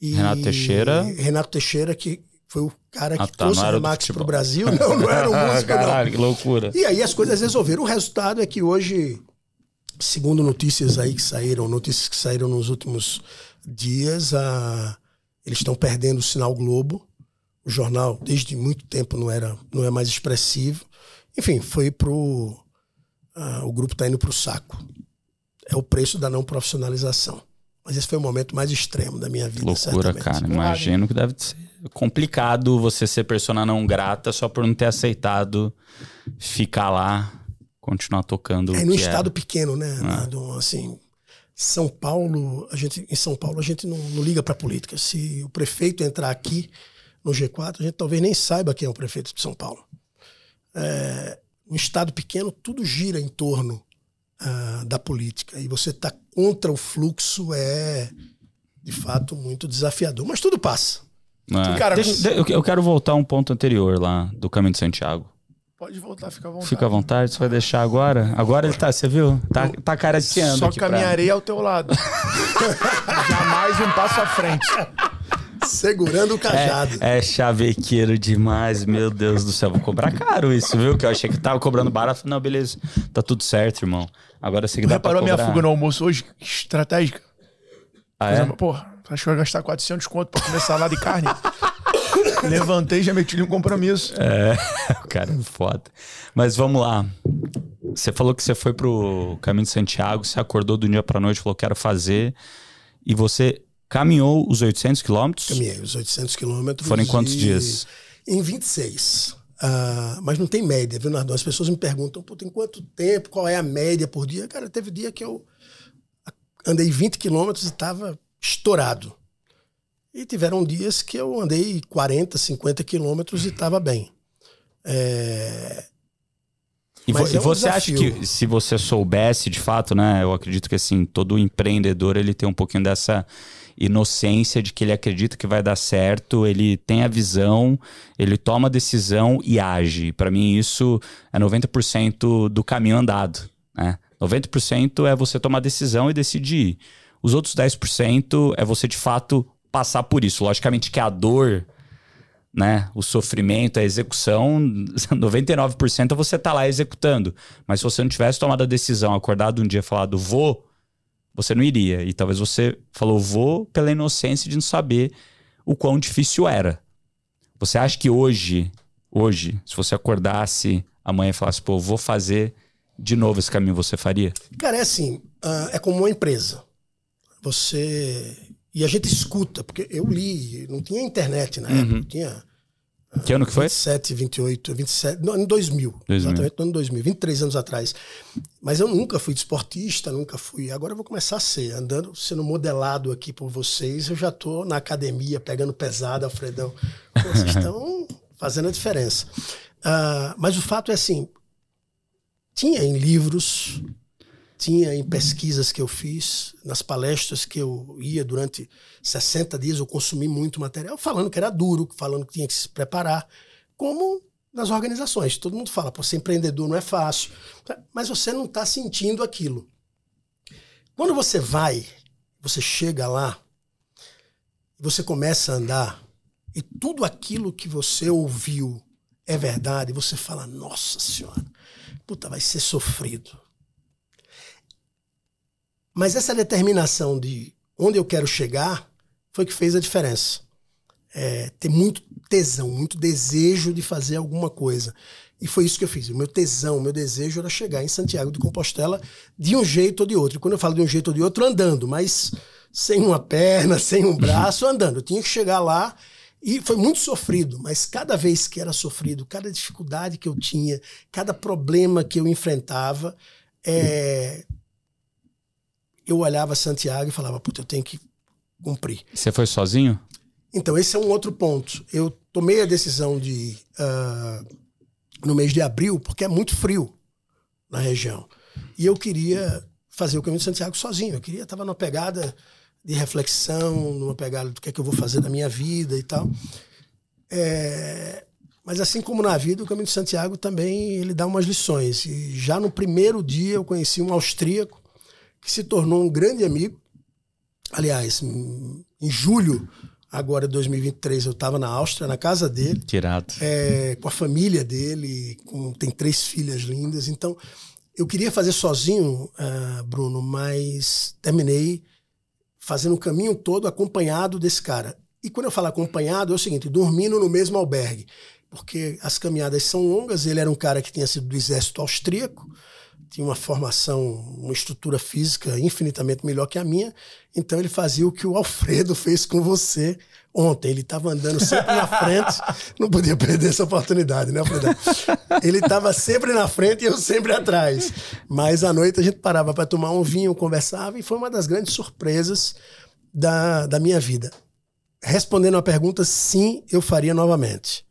Speaker 5: e Renato Teixeira.
Speaker 3: Renato Teixeira, que foi o cara que ah, tá, trouxe o Remax para o Brasil. Não, não era um músico, Caralho, não.
Speaker 5: que loucura.
Speaker 3: E aí as coisas resolveram. O resultado é que hoje, segundo notícias aí que saíram, notícias que saíram nos últimos dias, a, eles estão perdendo o sinal Globo. O jornal, desde muito tempo, não era não é mais expressivo. Enfim, foi pro. Uh, o grupo está indo para o saco. É o preço da não profissionalização. Mas esse foi o momento mais extremo da minha vida.
Speaker 5: Loucura, certamente. cara. Imagino que deve ser complicado você ser persona não grata só por não ter aceitado ficar lá, continuar tocando.
Speaker 3: É num estado pequeno, né? Ah. assim, São Paulo, a gente, em São Paulo a gente não, não liga para política. Se o prefeito entrar aqui no G4, a gente talvez nem saiba quem é o prefeito de São Paulo. É, um estado pequeno, tudo gira em torno uh, da política. E você está contra o fluxo é, de fato, muito desafiador. Mas tudo passa.
Speaker 5: É. Cara, Deixa, eu quero voltar a um ponto anterior lá do Caminho de Santiago.
Speaker 4: Pode voltar, fica à vontade.
Speaker 5: Fica à vontade, você vai deixar agora? Agora ele tá, você viu? Tá, tá careteando.
Speaker 4: Só caminharei pra... ao teu lado. Jamais um passo à frente.
Speaker 3: Segurando o cajado.
Speaker 5: É, é, chavequeiro demais, meu Deus do céu. Vou cobrar caro isso, viu? Que eu achei que tava cobrando barato. Não, beleza. Tá tudo certo, irmão. Agora você que dá
Speaker 4: reparou
Speaker 5: a
Speaker 4: minha fuga no almoço hoje? Estratégica. Ah, é? Porra, acho que vai gastar 400 conto pra comer salada e carne. Levantei e já meti um compromisso.
Speaker 5: É, o cara é foda. Mas vamos lá. Você falou que você foi pro Caminho de Santiago, você acordou do dia pra noite, falou que quero fazer. E você Caminhou os 800 quilômetros?
Speaker 3: Caminhei os 800 quilômetros.
Speaker 5: Foram em quantos dias?
Speaker 3: Em 26. Uh, ah, mas não tem média, viu, Nardon? As pessoas me perguntam, Pô, tem quanto tempo, qual é a média por dia? Cara, teve dia que eu andei 20 quilômetros e estava estourado. E tiveram dias que eu andei 40, 50 quilômetros e estava bem. É...
Speaker 5: E, vo é um você desafio. acha que se você soubesse de fato, né? Eu acredito que assim, todo empreendedor ele tem um pouquinho dessa inocência de que ele acredita que vai dar certo, ele tem a visão, ele toma a decisão e age. Para mim, isso é 90% do caminho andado. Né? 90% é você tomar decisão e decidir. Os outros 10% é você de fato passar por isso. Logicamente que a dor, né, o sofrimento, a execução, 99% é você tá lá executando. Mas se você não tivesse tomado a decisão, acordado um dia e falado, vou, você não iria. E talvez você falou vou pela inocência de não saber o quão difícil era. Você acha que hoje, hoje, se você acordasse amanhã e falasse, pô, vou fazer de novo esse caminho, você faria?
Speaker 3: Cara, é assim, uh, é como uma empresa. Você. E a gente escuta, porque eu li, não tinha internet na época, uhum. tinha
Speaker 5: que ano que foi?
Speaker 3: 27, 28, 27, no ano 2000, 2000. Exatamente no ano 2000, 23 anos atrás. Mas eu nunca fui desportista, nunca fui. Agora eu vou começar a ser, andando, sendo modelado aqui por vocês. Eu já tô na academia, pegando pesado, Alfredão. Vocês estão fazendo a diferença. Uh, mas o fato é assim, tinha em livros, tinha em pesquisas que eu fiz, nas palestras que eu ia durante 60 dias, eu consumi muito material, falando que era duro, falando que tinha que se preparar, como nas organizações. Todo mundo fala, pô, ser empreendedor não é fácil, mas você não está sentindo aquilo. Quando você vai, você chega lá, você começa a andar, e tudo aquilo que você ouviu é verdade, você fala, nossa senhora, puta, vai ser sofrido mas essa determinação de onde eu quero chegar foi que fez a diferença. É, ter muito tesão, muito desejo de fazer alguma coisa. E foi isso que eu fiz. O meu tesão, o meu desejo era chegar em Santiago de Compostela de um jeito ou de outro. E quando eu falo de um jeito ou de outro, andando, mas sem uma perna, sem um braço, andando. Eu tinha que chegar lá e foi muito sofrido, mas cada vez que era sofrido, cada dificuldade que eu tinha, cada problema que eu enfrentava, é, eu olhava Santiago e falava, puta, eu tenho que cumprir.
Speaker 5: Você foi sozinho?
Speaker 3: Então, esse é um outro ponto. Eu tomei a decisão de, uh, no mês de abril, porque é muito frio na região. E eu queria fazer o caminho de Santiago sozinho. Eu queria, estava numa pegada de reflexão, numa pegada do que é que eu vou fazer da minha vida e tal. É, mas assim como na vida, o caminho de Santiago também ele dá umas lições. E já no primeiro dia eu conheci um austríaco que se tornou um grande amigo. Aliás, em julho agora 2023 eu estava na Áustria, na casa dele.
Speaker 5: Tirado.
Speaker 3: É, com a família dele, com, tem três filhas lindas. Então, eu queria fazer sozinho, uh, Bruno, mas terminei fazendo o caminho todo acompanhado desse cara. E quando eu falo acompanhado, é o seguinte, dormindo no mesmo albergue. Porque as caminhadas são longas, ele era um cara que tinha sido do exército austríaco, tinha uma formação, uma estrutura física infinitamente melhor que a minha. Então ele fazia o que o Alfredo fez com você ontem. Ele estava andando sempre na frente, não podia perder essa oportunidade, né, Alfredo? Ele estava sempre na frente e eu sempre atrás. Mas à noite a gente parava para tomar um vinho, conversava e foi uma das grandes surpresas da, da minha vida. Respondendo a pergunta, sim, eu faria novamente.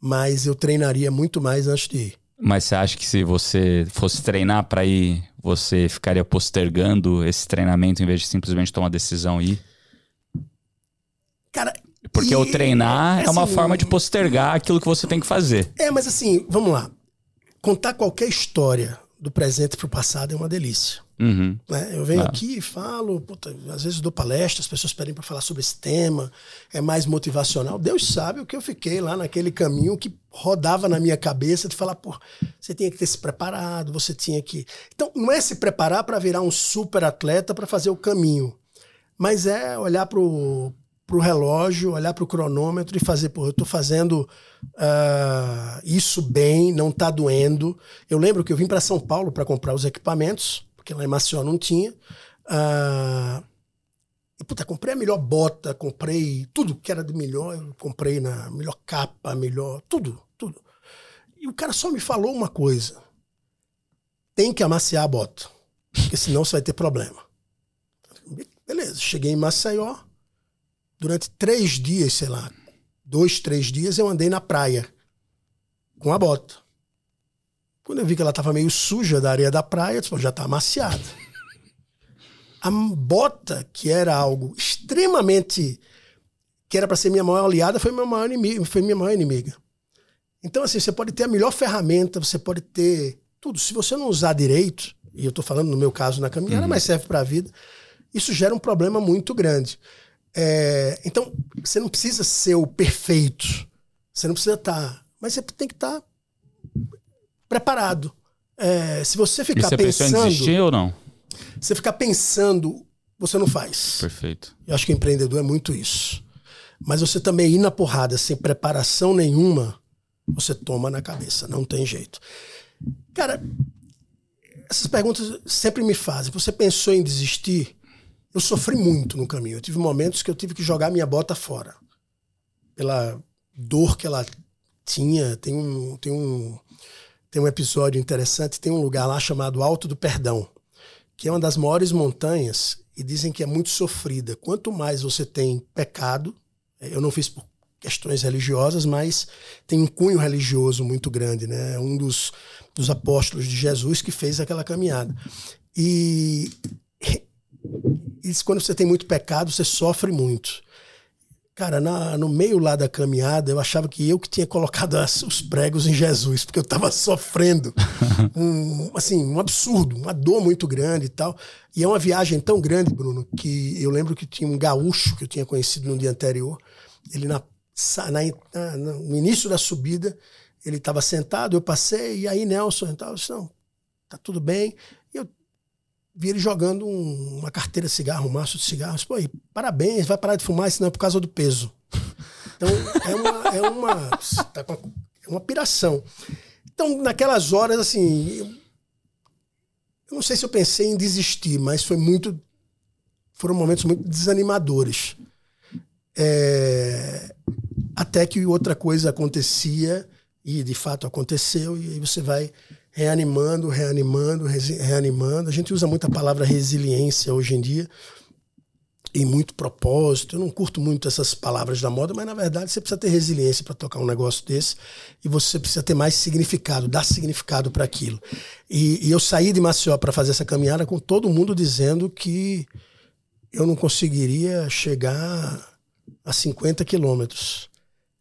Speaker 3: Mas eu treinaria muito mais antes de ir.
Speaker 5: Mas você acha que se você fosse treinar para ir, você ficaria postergando esse treinamento em vez de simplesmente tomar decisão e ir?
Speaker 3: Cara,
Speaker 5: porque
Speaker 3: e,
Speaker 5: o treinar é, é uma assim, forma de postergar aquilo que você tem que fazer.
Speaker 3: É, mas assim, vamos lá. Contar qualquer história do presente para o passado é uma delícia.
Speaker 5: Uhum.
Speaker 3: Né? Eu venho ah. aqui e falo, puta, às vezes dou palestra, as pessoas pedem para falar sobre esse tema, é mais motivacional. Deus sabe o que eu fiquei lá naquele caminho que rodava na minha cabeça de falar, pô, você tinha que ter se preparado, você tinha que. Então, não é se preparar para virar um super atleta para fazer o caminho, mas é olhar para o relógio, olhar para o cronômetro e fazer, pô, eu estou fazendo uh, isso bem, não está doendo. Eu lembro que eu vim para São Paulo para comprar os equipamentos porque lá em Maceió não tinha. Ah, e, puta, comprei a melhor bota, comprei tudo que era de melhor, eu comprei na melhor capa, melhor, tudo, tudo. E o cara só me falou uma coisa: tem que amaciar a bota, porque senão você vai ter problema. Beleza, cheguei em Maceió, durante três dias, sei lá, dois, três dias, eu andei na praia com a bota. Quando eu vi que ela estava meio suja da areia da praia, eu disse, já está amaciada. A bota, que era algo extremamente. que era para ser minha maior aliada, foi minha maior inimiga. Foi minha maior inimiga. Então, assim, você pode ter a melhor ferramenta, você pode ter tudo. Se você não usar direito, e eu estou falando no meu caso na caminhada, uhum. mas serve para a vida, isso gera um problema muito grande. É, então, você não precisa ser o perfeito. Você não precisa estar. Tá, mas você tem que estar tá preparado. É, se você ficar você pensando.
Speaker 5: Desistir ou não?
Speaker 3: Você ficar pensando, você não faz.
Speaker 5: Perfeito.
Speaker 3: Eu acho que empreendedor é muito isso. Mas você também ir na porrada sem preparação nenhuma, você toma na cabeça, não tem jeito. Cara, essas perguntas sempre me fazem. Você pensou em desistir? Eu sofri muito no caminho. Eu tive momentos que eu tive que jogar minha bota fora. Pela dor que ela tinha. Tem um, tem um, tem um episódio interessante, tem um lugar lá chamado Alto do Perdão, que é uma das maiores montanhas e dizem que é muito sofrida. Quanto mais você tem pecado, eu não fiz por questões religiosas, mas tem um cunho religioso muito grande, né? Um dos, dos apóstolos de Jesus que fez aquela caminhada. E isso, quando você tem muito pecado, você sofre muito. Cara, na, no meio lá da caminhada, eu achava que eu que tinha colocado as, os pregos em Jesus, porque eu estava sofrendo um, assim, um absurdo, uma dor muito grande e tal. E é uma viagem tão grande, Bruno, que eu lembro que tinha um gaúcho que eu tinha conhecido no dia anterior. Ele, na, na, no início da subida, ele estava sentado, eu passei, e aí Nelson, então, eu disse, não, tá tudo bem vi ele jogando um, uma carteira de cigarro, um maço de cigarros. Pô, parabéns, vai parar de fumar, senão é por causa do peso. Então, é uma, é uma, tá é uma piração. Então, naquelas horas, assim, eu, eu não sei se eu pensei em desistir, mas foi muito. Foram momentos muito desanimadores. É, até que outra coisa acontecia, e de fato aconteceu, e aí você vai reanimando, reanimando, reanimando. A gente usa muito a palavra resiliência hoje em dia e muito propósito. Eu não curto muito essas palavras da moda, mas na verdade você precisa ter resiliência para tocar um negócio desse e você precisa ter mais significado, dar significado para aquilo. E, e, eu saí de Maceió para fazer essa caminhada com todo mundo dizendo que eu não conseguiria chegar a 50 quilômetros.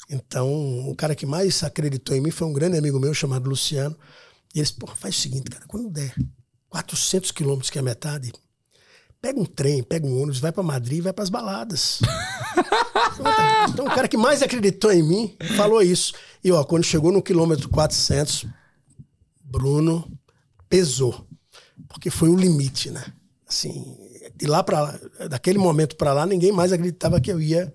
Speaker 3: Então, o cara que mais acreditou em mim foi um grande amigo meu chamado Luciano e eles, pô, faz o seguinte, cara, quando der 400 quilômetros, que é a metade, pega um trem, pega um ônibus, vai para Madrid e vai para as baladas. então, o cara que mais acreditou em mim falou isso. E, ó, quando chegou no quilômetro 400, Bruno pesou. Porque foi o limite, né? Assim, de lá para lá, daquele momento para lá, ninguém mais acreditava que eu ia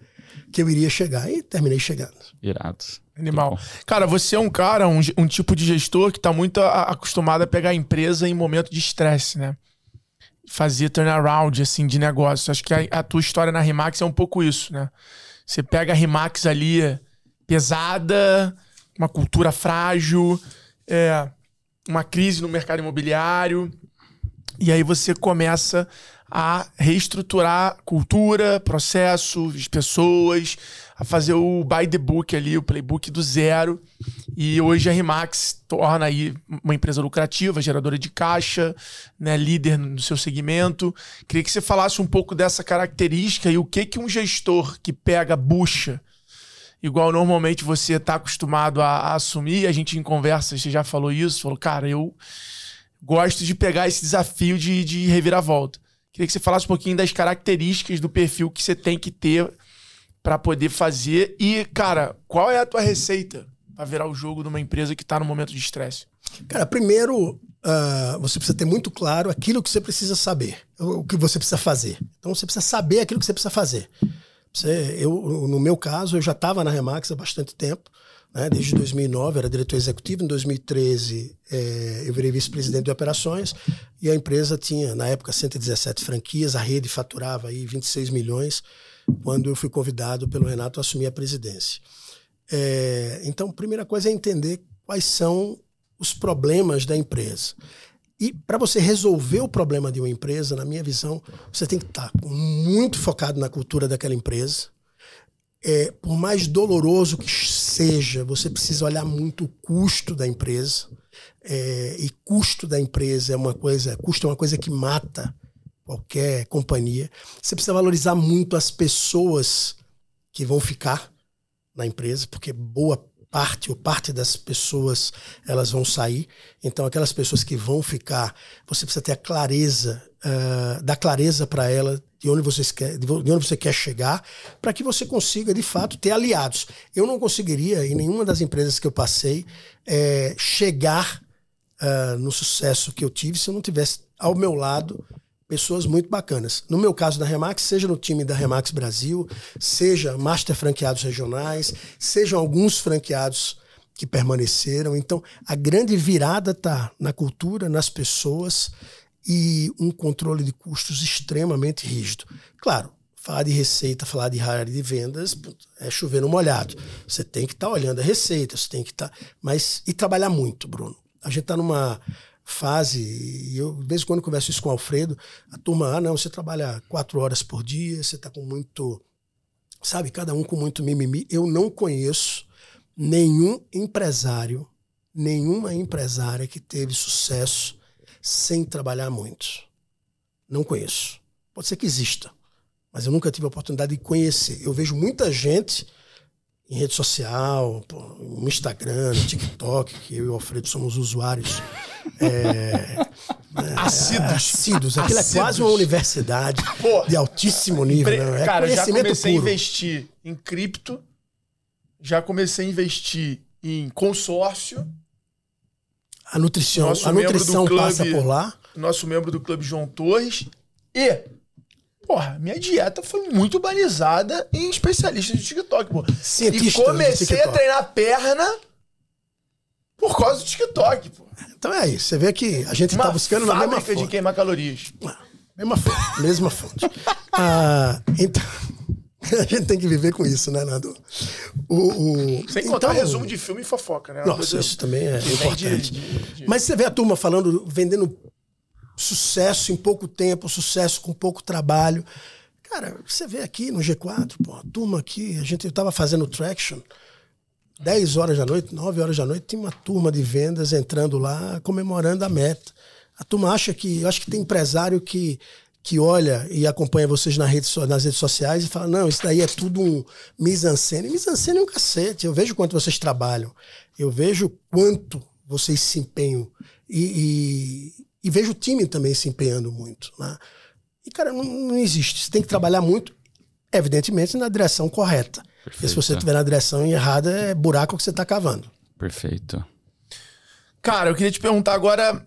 Speaker 3: que eu iria chegar. E terminei chegando.
Speaker 5: Irado.
Speaker 4: Animal. Cara, você é um cara, um, um tipo de gestor que está muito a, acostumado a pegar a empresa em momento de estresse, né? Fazer turnaround, assim, de negócio. Acho que a, a, tua história na Rimax é um pouco isso, né? Você pega a Rimax ali pesada, uma cultura frágil, é, uma crise no mercado imobiliário, e aí você começa a reestruturar cultura, processos, pessoas, a fazer o by the book ali, o playbook do zero. E hoje a Rimax torna aí uma empresa lucrativa, geradora de caixa, né, líder no seu segmento. Queria que você falasse um pouco dessa característica e o que que um gestor que pega bucha, igual normalmente você está acostumado a, a assumir, a gente em conversa, você já falou isso, falou, cara, eu gosto de pegar esse desafio de, de reviravolta. Queria que você falasse um pouquinho das características do perfil que você tem que ter para poder fazer. E, cara, qual é a tua receita para virar o jogo numa empresa que está no momento de estresse?
Speaker 3: Cara, primeiro, uh, você precisa ter muito claro aquilo que você precisa saber, o que você precisa fazer. Então, você precisa saber aquilo que você precisa fazer. Você, eu, no meu caso, eu já estava na Remax há bastante tempo. Né? Desde 2009 era diretor executivo, em 2013 é, eu virei vice-presidente de operações e a empresa tinha, na época, 117 franquias, a rede faturava aí 26 milhões quando eu fui convidado pelo Renato a assumir a presidência. É, então, primeira coisa é entender quais são os problemas da empresa. E para você resolver o problema de uma empresa, na minha visão, você tem que estar muito focado na cultura daquela empresa, é, por mais doloroso que seja, você precisa olhar muito o custo da empresa. É, e custo da empresa é uma coisa, custo é uma coisa que mata qualquer companhia. Você precisa valorizar muito as pessoas que vão ficar na empresa, porque boa parte ou parte das pessoas elas vão sair. Então, aquelas pessoas que vão ficar, você precisa ter a clareza, uh, dar clareza para ela de onde, você quer, de onde você quer chegar, para que você consiga, de fato, ter aliados. Eu não conseguiria, em nenhuma das empresas que eu passei, é, chegar uh, no sucesso que eu tive se eu não tivesse ao meu lado pessoas muito bacanas. No meu caso da Remax, seja no time da Remax Brasil, seja master franqueados regionais, sejam alguns franqueados que permaneceram. Então, a grande virada está na cultura, nas pessoas e um controle de custos extremamente rígido. Claro, falar de receita, falar de área de vendas é chover no molhado. Você tem que estar tá olhando a receita, você tem que estar. Tá, mas e trabalhar muito, Bruno. A gente está numa fase, e eu de vez em quando converso isso com o Alfredo, a turma, ah, não, você trabalha quatro horas por dia, você está com muito, sabe, cada um com muito mimimi. Eu não conheço nenhum empresário, nenhuma empresária que teve sucesso sem trabalhar muito. Não conheço. Pode ser que exista, mas eu nunca tive a oportunidade de conhecer. Eu vejo muita gente em rede social, no Instagram, no TikTok, que eu e o Alfredo somos usuários é,
Speaker 4: é, assíduos.
Speaker 3: assíduos. Aquilo é quase uma universidade Pô, de altíssimo nível. Né?
Speaker 4: É cara, já comecei puro. a investir em cripto, já comecei a investir em consórcio.
Speaker 3: A nutrição, a nutrição clube, passa por lá.
Speaker 4: Nosso membro do clube João Torres. E Porra, minha dieta foi muito balizada em especialistas de TikTok, pô. Cientista e comecei a treinar perna por causa do TikTok, pô.
Speaker 3: Então é isso. Você vê que a gente está buscando na mesma fonte.
Speaker 4: de queimar calorias.
Speaker 3: Mesma fonte. mesma fonte. Ah, então... A gente tem que viver com isso, né, Nando?
Speaker 4: O, o... Sem contar então, resumo de filme e fofoca, né?
Speaker 3: Nossa, isso também é importante. De, de, de... Mas você vê a turma falando, vendendo sucesso em pouco tempo, sucesso com pouco trabalho. Cara, você vê aqui no G4, pô, a turma aqui, a gente estava fazendo traction, 10 horas da noite, 9 horas da noite, tinha uma turma de vendas entrando lá, comemorando a meta. A turma acha que, eu acho que tem empresário que, que olha e acompanha vocês na rede, nas redes sociais e fala, não, isso daí é tudo um mise-en-scène. Mise-en-scène é um cacete, eu vejo quanto vocês trabalham, eu vejo quanto vocês se empenham. E, e, vejo o time também se empenhando muito. Né? E, cara, não, não existe. Você tem que trabalhar muito, evidentemente, na direção correta. Perfeito. E se você estiver na direção errada, é buraco que você está cavando.
Speaker 5: Perfeito.
Speaker 4: Cara, eu queria te perguntar agora.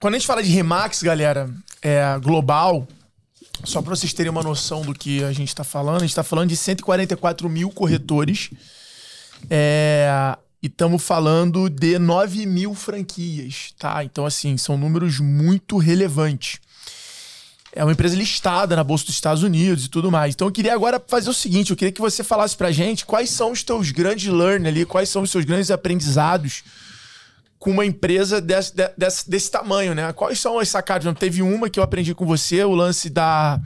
Speaker 4: Quando a gente fala de Remax, galera, é global, só para vocês terem uma noção do que a gente está falando, a gente está falando de 144 mil corretores. É, e estamos falando de 9 mil franquias, tá? Então, assim, são números muito relevantes. É uma empresa listada na Bolsa dos Estados Unidos e tudo mais. Então, eu queria agora fazer o seguinte: eu queria que você falasse pra gente quais são os teus grandes learn ali, quais são os seus grandes aprendizados com uma empresa desse, desse, desse tamanho, né? Quais são as sacadas? Teve uma que eu aprendi com você, o lance da,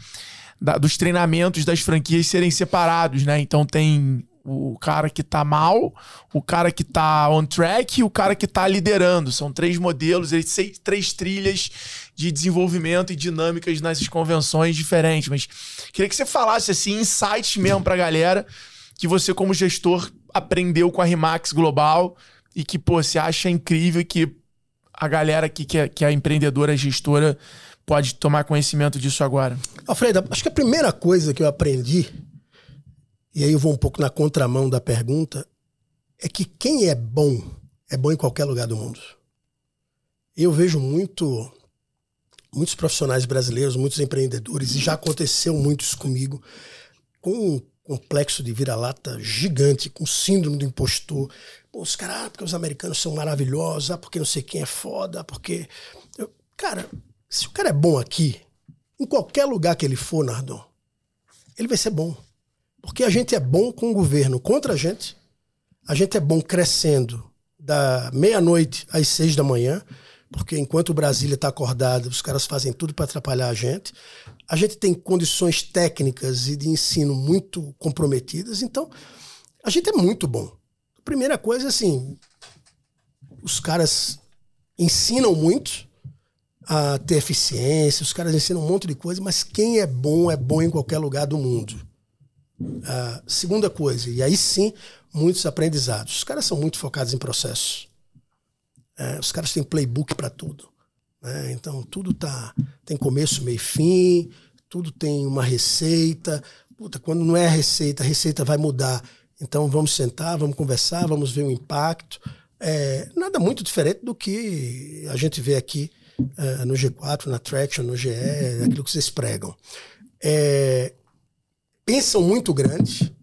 Speaker 4: da dos treinamentos das franquias serem separados, né? Então, tem o cara que tá mal, o cara que tá on track e o cara que tá liderando. São três modelos, três trilhas de desenvolvimento e dinâmicas nessas convenções diferentes. Mas queria que você falasse assim, insights mesmo pra galera que você, como gestor, aprendeu com a Rimax Global e que, pô, você acha incrível que a galera aqui, que é, que é empreendedora, gestora, pode tomar conhecimento disso agora.
Speaker 3: Alfredo, acho que a primeira coisa que eu aprendi e aí eu vou um pouco na contramão da pergunta, é que quem é bom é bom em qualquer lugar do mundo. Eu vejo muito muitos profissionais brasileiros, muitos empreendedores, e já aconteceu muito isso comigo, com um complexo de vira-lata gigante, com síndrome do impostor. Pô, os caras, ah, porque os americanos são maravilhosos, ah, porque não sei quem é foda, ah, porque. Eu, cara, se o cara é bom aqui, em qualquer lugar que ele for, Nardon, ele vai ser bom. Porque a gente é bom com o governo contra a gente, a gente é bom crescendo da meia-noite às seis da manhã, porque enquanto o Brasília está acordado, os caras fazem tudo para atrapalhar a gente. A gente tem condições técnicas e de ensino muito comprometidas, então a gente é muito bom. A primeira coisa, assim, os caras ensinam muito a ter eficiência, os caras ensinam um monte de coisa, mas quem é bom é bom em qualquer lugar do mundo. Uh, segunda coisa, e aí sim, muitos aprendizados. Os caras são muito focados em processos. É, os caras têm playbook para tudo. Né? Então, tudo tá, tem começo, meio e fim, tudo tem uma receita. Puta, quando não é a receita, a receita vai mudar. Então, vamos sentar, vamos conversar, vamos ver o impacto. É, nada muito diferente do que a gente vê aqui uh, no G4, na Traction, no GE, aquilo que vocês pregam. É, pensam muito grande.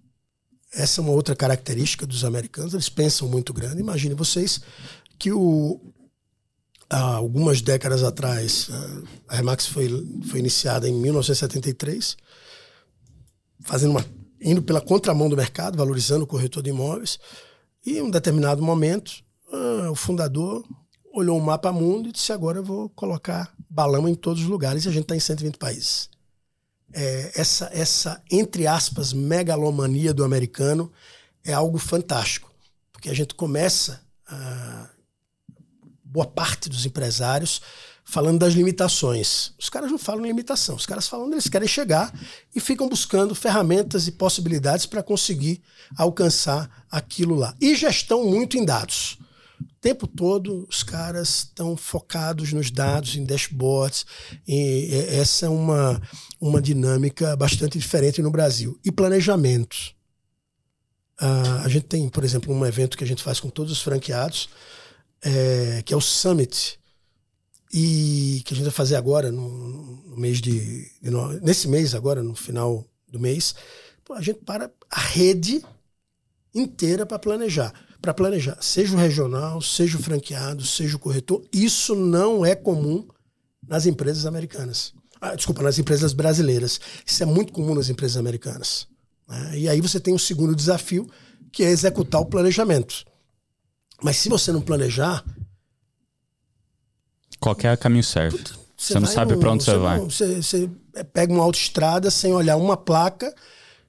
Speaker 3: Essa é uma outra característica dos americanos, eles pensam muito grande. Imagine vocês que o, algumas décadas atrás, a Remax foi, foi iniciada em 1973, fazendo uma, indo pela contramão do mercado, valorizando o corretor de imóveis. E em um determinado momento, o fundador olhou o mapa mundo e disse: agora eu vou colocar balão em todos os lugares e a gente está em 120 países é, essa, essa, entre aspas, megalomania do americano é algo fantástico. Porque a gente começa, a, boa parte dos empresários falando das limitações. Os caras não falam limitação, os caras falam eles querem chegar e ficam buscando ferramentas e possibilidades para conseguir alcançar aquilo lá. E gestão muito em dados. Tempo todo os caras estão focados nos dados, em dashboards. E essa é uma, uma dinâmica bastante diferente no Brasil. E planejamento. Uh, a gente tem, por exemplo, um evento que a gente faz com todos os franqueados, é, que é o Summit, e que a gente vai fazer agora, no, no mês de, de, Nesse mês, agora, no final do mês, a gente para a rede inteira para planejar. Para planejar, seja o regional, seja o franqueado, seja o corretor, isso não é comum nas empresas americanas. Ah, desculpa, nas empresas brasileiras. Isso é muito comum nas empresas americanas. Né? E aí você tem um segundo desafio, que é executar o planejamento. Mas se você não planejar.
Speaker 5: Qualquer caminho serve. Você, você não sabe para onde você, vai.
Speaker 3: você, você pega uma autoestrada sem olhar uma placa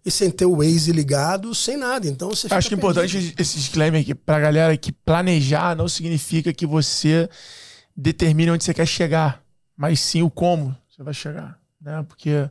Speaker 3: e sem ter o Waze ligado, sem nada. Então você
Speaker 4: Acho que é importante esse disclaimer aqui pra galera que planejar não significa que você determine onde você quer chegar, mas sim o como você vai chegar né? Porque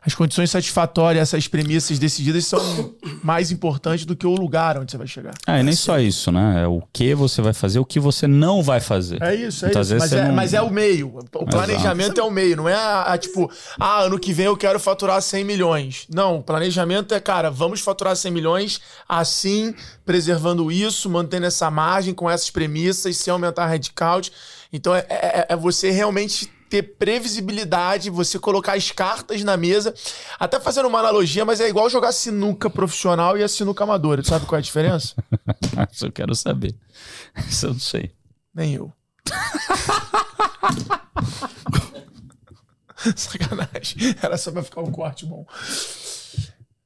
Speaker 4: as condições satisfatórias, essas premissas decididas são mais importantes do que o lugar onde você vai chegar.
Speaker 5: Ah, e nem só isso, né? É o que você vai fazer, o que você não vai fazer.
Speaker 4: É isso, é Muitas isso. Mas é, não... mas é, o meio. O planejamento Exato. é o meio, não é a, a, tipo, ah, ano que vem eu quero faturar 100 milhões. Não, planejamento é, cara, vamos faturar 100 milhões assim, preservando isso, mantendo essa margem com essas premissas, sem aumentar a headcount. Então é, é, é você realmente ter previsibilidade, você colocar as cartas na mesa. Até fazendo uma analogia, mas é igual jogar sinuca profissional e a sinuca amadora. Tu sabe qual é a diferença?
Speaker 5: Isso eu quero saber. Isso eu não sei.
Speaker 4: Nem eu. Sacanagem. Era só pra ficar um corte bom.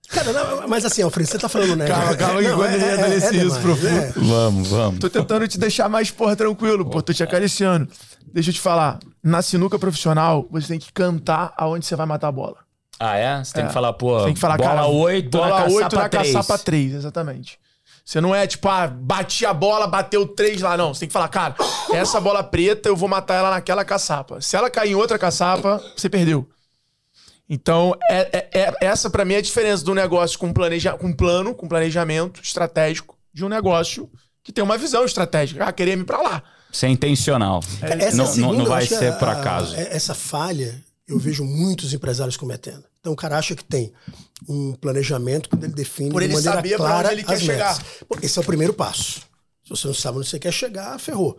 Speaker 3: Cara, não, mas assim, Alfredo, você tá falando, né?
Speaker 4: Calma, calma, que quando é, entra nesse é, isso profundo. É.
Speaker 5: Vamos, vamos.
Speaker 4: Tô tentando te deixar mais, porra, tranquilo, pô. Tô te acariciando. Deixa eu te falar. Na sinuca profissional, você tem que cantar aonde você vai matar a bola.
Speaker 5: Ah, é? Você tem
Speaker 4: é.
Speaker 5: que falar, pô,
Speaker 4: você tem que falar,
Speaker 5: bola
Speaker 4: cara,
Speaker 5: 8 bola na 8 na 3.
Speaker 4: caçapa 3, exatamente. Você não é tipo, ah, bati a bola, bateu 3 lá, não. Você tem que falar, cara, essa bola preta eu vou matar ela naquela caçapa. Se ela cair em outra caçapa, você perdeu. Então, é, é, é essa para mim é a diferença do negócio com, planeja, com plano, com planejamento estratégico, de um negócio que tem uma visão estratégica. Ah, querer ir para lá.
Speaker 5: Ser intencional. É, não, segunda, não vai ser por acaso.
Speaker 3: A, essa falha eu vejo muitos empresários cometendo. Então o cara acha que tem um planejamento quando ele define
Speaker 4: por
Speaker 3: de
Speaker 4: ele
Speaker 3: maneira
Speaker 4: sabia
Speaker 3: clara
Speaker 4: onde ele quer
Speaker 3: as
Speaker 4: chegar.
Speaker 3: Bom, esse é o primeiro passo. Se você não sabe onde você quer chegar, ferrou.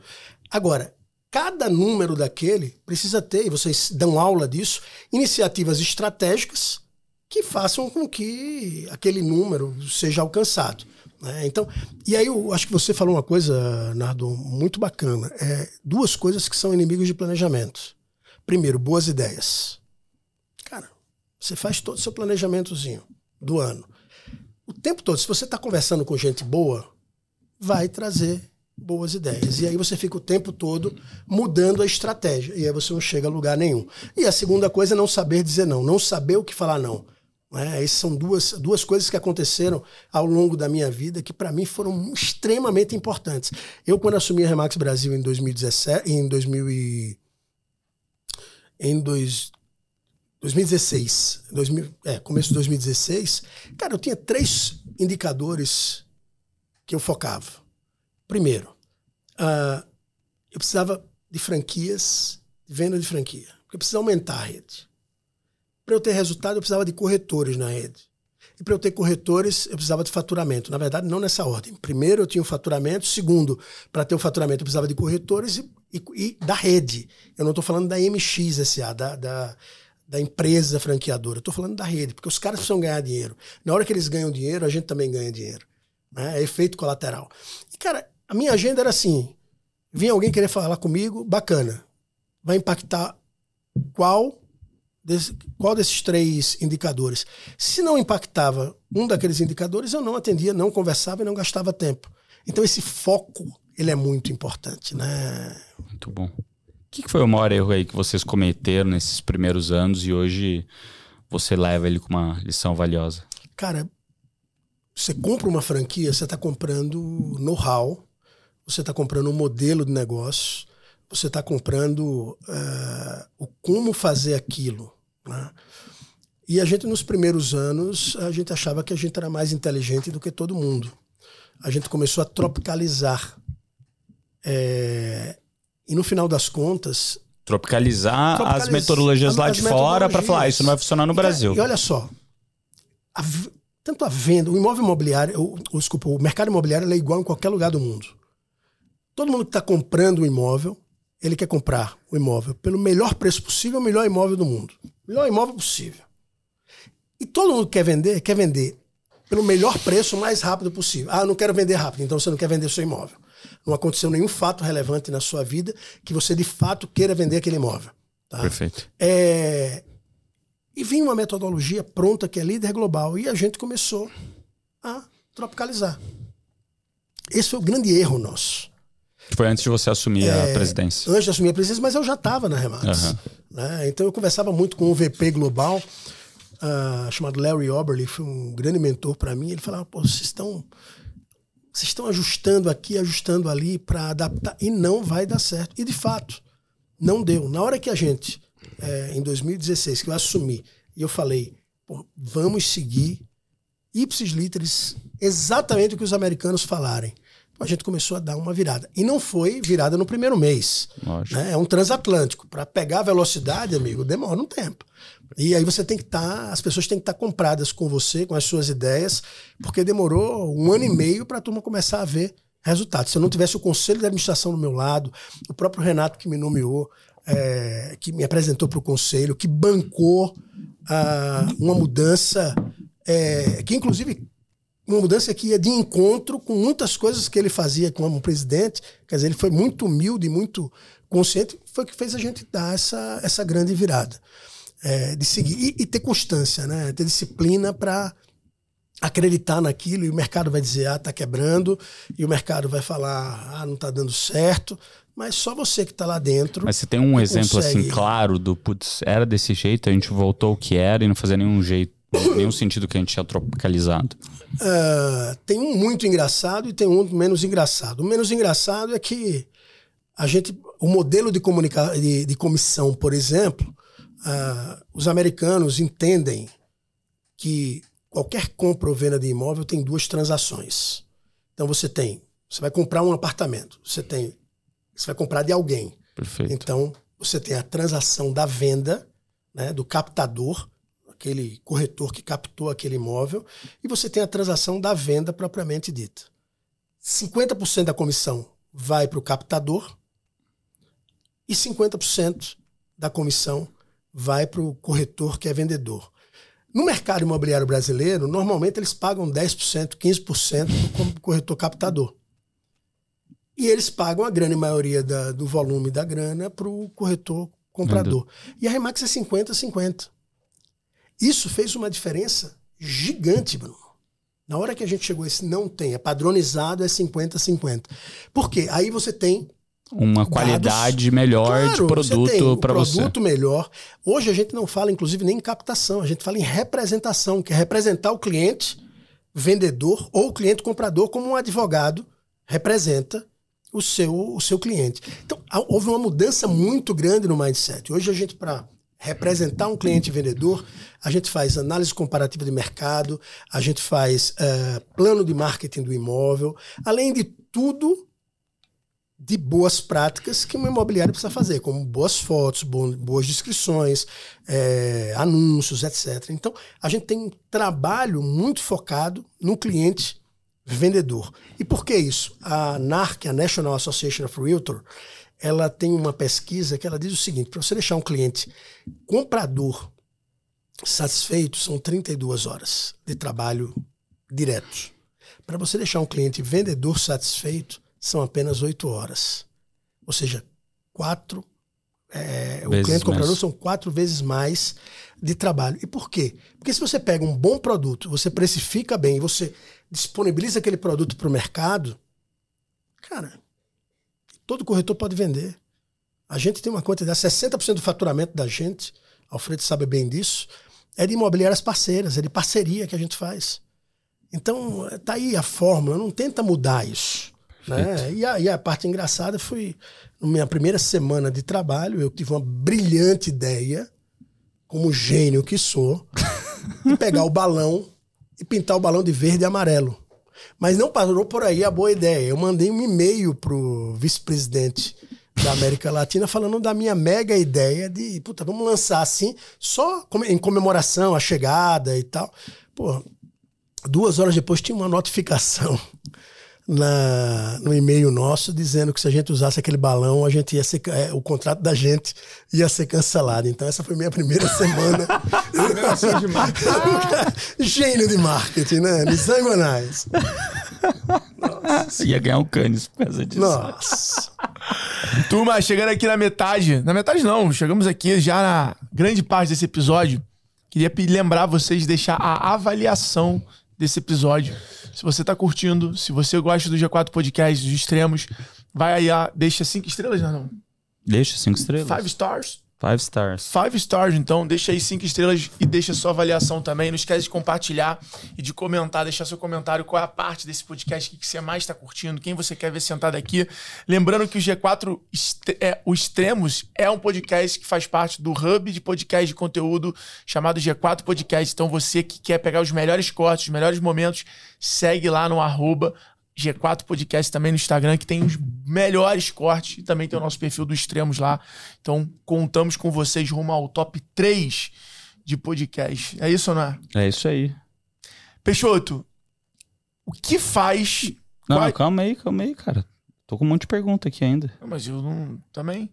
Speaker 3: Agora, cada número daquele precisa ter, e vocês dão aula disso, iniciativas estratégicas que façam com que aquele número seja alcançado. Né? Então, e aí eu acho que você falou uma coisa, Nardo, muito bacana. É, duas coisas que são inimigos de planejamento. Primeiro, boas ideias. Cara, você faz todo o seu planejamentozinho do ano. O tempo todo, se você está conversando com gente boa, vai trazer boas ideias. E aí você fica o tempo todo mudando a estratégia. E aí você não chega a lugar nenhum. E a segunda coisa é não saber dizer não, não saber o que falar não. É, essas são duas, duas coisas que aconteceram ao longo da minha vida que para mim foram extremamente importantes. Eu quando assumi a Remax Brasil em 2017, em 2000 e, em dois, 2016, 2000, é, começo de 2016, cara, eu tinha três indicadores que eu focava. Primeiro, uh, eu precisava de franquias, de venda de franquia. Porque eu precisava aumentar a rede. Para eu ter resultado, eu precisava de corretores na rede. E para eu ter corretores, eu precisava de faturamento. Na verdade, não nessa ordem. Primeiro, eu tinha o faturamento. Segundo, para ter o faturamento, eu precisava de corretores e, e, e da rede. Eu não estou falando da MXSA, da, da, da empresa franqueadora. Eu estou falando da rede, porque os caras precisam ganhar dinheiro. Na hora que eles ganham dinheiro, a gente também ganha dinheiro. Né? É efeito colateral. E, cara, a minha agenda era assim: vinha alguém querer falar comigo, bacana. Vai impactar qual, desse, qual desses três indicadores? Se não impactava um daqueles indicadores, eu não atendia, não conversava e não gastava tempo. Então esse foco, ele é muito importante, né?
Speaker 5: Muito bom. O que foi o maior erro aí que vocês cometeram nesses primeiros anos e hoje você leva ele com uma lição valiosa?
Speaker 3: Cara, você compra uma franquia, você está comprando know-how, você está comprando um modelo de negócio, você está comprando uh, o como fazer aquilo. Né? E a gente, nos primeiros anos, a gente achava que a gente era mais inteligente do que todo mundo. A gente começou a tropicalizar. É, e no final das contas.
Speaker 5: Tropicalizar, as metodologias lá de fora para falar, ah, isso não vai funcionar no e, Brasil.
Speaker 3: E olha só, a, tanto a venda, o imóvel imobiliário, o, o, desculpa, o mercado imobiliário é igual em qualquer lugar do mundo. Todo mundo que está comprando um imóvel, ele quer comprar o imóvel pelo melhor preço possível, o melhor imóvel do mundo. Melhor imóvel possível. E todo mundo quer vender, quer vender pelo melhor preço o mais rápido possível. Ah, eu não quero vender rápido, então você não quer vender seu imóvel. Não aconteceu nenhum fato relevante na sua vida que você de fato queira vender aquele imóvel. Tá?
Speaker 5: Perfeito.
Speaker 3: É... E vinha uma metodologia pronta que é líder global e a gente começou a tropicalizar. Esse foi o grande erro nosso.
Speaker 5: Foi antes de você assumir é, a presidência.
Speaker 3: Antes de assumir a presidência, mas eu já estava na Remax. Uhum. Né? Então eu conversava muito com o VP global uh, chamado Larry Oberly, foi um grande mentor para mim. Ele falava: Pô, vocês estão. Vocês estão ajustando aqui, ajustando ali para adaptar e não vai dar certo. E de fato, não deu. Na hora que a gente, é, em 2016, que eu assumi, e eu falei, vamos seguir ipsis literis exatamente o que os americanos falarem a gente começou a dar uma virada. E não foi virada no primeiro mês. Né? É um transatlântico. Para pegar a velocidade, amigo, demora um tempo. E aí você tem que estar, tá, as pessoas têm que estar tá compradas com você, com as suas ideias, porque demorou um ano e meio para a turma começar a ver resultados. Se eu não tivesse o conselho de administração do meu lado, o próprio Renato que me nomeou, é, que me apresentou para o conselho, que bancou ah, uma mudança, é, que inclusive uma mudança que ia de encontro com muitas coisas que ele fazia como presidente. Quer dizer, ele foi muito humilde, muito consciente, foi o que fez a gente dar essa, essa grande virada. É, de seguir e, e, ter constância, né? ter disciplina para acreditar naquilo e o mercado vai dizer, ah, tá quebrando, e o mercado vai falar, ah, não tá dando certo, mas só você que está lá dentro.
Speaker 5: Mas você tem um exemplo assim, consegue... assim claro do putz, era desse jeito, a gente voltou o que era e não fazia nenhum jeito, nenhum sentido que a gente tinha tropicalizado.
Speaker 3: Uh, tem um muito engraçado e tem um menos engraçado. O menos engraçado é que a gente, o modelo de, comunica de, de comissão, por exemplo, uh, os americanos entendem que qualquer compra ou venda de imóvel tem duas transações. Então você tem, você vai comprar um apartamento, você tem, você vai comprar de alguém.
Speaker 5: Perfeito.
Speaker 3: Então você tem a transação da venda, né, do captador, aquele corretor que captou aquele imóvel, e você tem a transação da venda propriamente dita. 50% da comissão vai para o captador e 50% da comissão vai para o corretor que é vendedor. No mercado imobiliário brasileiro, normalmente eles pagam 10%, 15% do corretor captador. E eles pagam a grande maioria da, do volume da grana para o corretor comprador. E a Remax é 50-50. Isso fez uma diferença gigante, Bruno. Na hora que a gente chegou a esse não tem, é padronizado, é 50-50. Por quê? Aí você tem
Speaker 5: uma qualidade dados. melhor claro, de produto para você.
Speaker 3: produto melhor. Hoje a gente não fala, inclusive, nem em captação, a gente fala em representação, que é representar o cliente vendedor ou o cliente comprador como um advogado representa o seu, o seu cliente. Então, houve uma mudança muito grande no mindset. Hoje a gente, para representar um cliente vendedor, a gente faz análise comparativa de mercado, a gente faz uh, plano de marketing do imóvel, além de tudo de boas práticas que uma imobiliária precisa fazer, como boas fotos, boas descrições, é, anúncios, etc. Então, a gente tem um trabalho muito focado no cliente vendedor. E por que isso? A NARC, a National Association of Realtors, ela tem uma pesquisa que ela diz o seguinte: para você deixar um cliente comprador satisfeito, são 32 horas de trabalho direto. Para você deixar um cliente vendedor satisfeito, são apenas 8 horas. Ou seja, quatro. É, o cliente comprador mais. são quatro vezes mais de trabalho. E por quê? Porque se você pega um bom produto, você precifica bem, você disponibiliza aquele produto para o mercado, cara, Todo corretor pode vender. A gente tem uma quantidade, 60% do faturamento da gente, Alfredo sabe bem disso, é de imobiliárias parceiras, é de parceria que a gente faz. Então, tá aí a fórmula, não tenta mudar isso. Né? E, a, e a parte engraçada foi, na minha primeira semana de trabalho, eu tive uma brilhante ideia, como gênio que sou, de pegar o balão e pintar o balão de verde e amarelo. Mas não parou por aí a boa ideia. Eu mandei um e-mail pro vice-presidente da América Latina falando da minha mega ideia de, puta, vamos lançar assim, só em comemoração, a chegada e tal. Pô, duas horas depois tinha uma notificação na, no e-mail nosso dizendo que se a gente usasse aquele balão, a gente ia ser, é, o contrato da gente ia ser cancelado. Então essa foi minha primeira semana. de. Gênio de marketing, né? Nissan Guanais.
Speaker 5: Ia ganhar um canis por causa disso.
Speaker 3: Nossa.
Speaker 4: Turma, chegando aqui na metade. Na metade não, chegamos aqui já na grande parte desse episódio. Queria lembrar vocês de deixar a avaliação desse episódio se você tá curtindo, se você gosta do G4 Podcast, dos extremos, vai aí, deixa cinco estrelas, não, não.
Speaker 5: Deixa cinco estrelas.
Speaker 4: Five stars.
Speaker 5: Five stars.
Speaker 4: Five stars, então deixa aí cinco estrelas e deixa sua avaliação também. Não esquece de compartilhar e de comentar, deixar seu comentário qual é a parte desse podcast que você mais está curtindo, quem você quer ver sentado aqui. Lembrando que o G4 é, o Extremos é um podcast que faz parte do hub de podcast de conteúdo chamado G4 Podcast. Então você que quer pegar os melhores cortes, os melhores momentos, segue lá no arroba G4 Podcast também no Instagram, que tem os melhores cortes e também tem o nosso perfil do Extremos lá. Então, contamos com vocês rumo ao top 3 de podcast. É isso ou não é?
Speaker 5: É isso aí.
Speaker 4: Peixoto, o que faz.
Speaker 5: Não, Qual... calma aí, calma aí, cara. Tô com um monte de pergunta aqui ainda.
Speaker 4: Mas eu não. Também.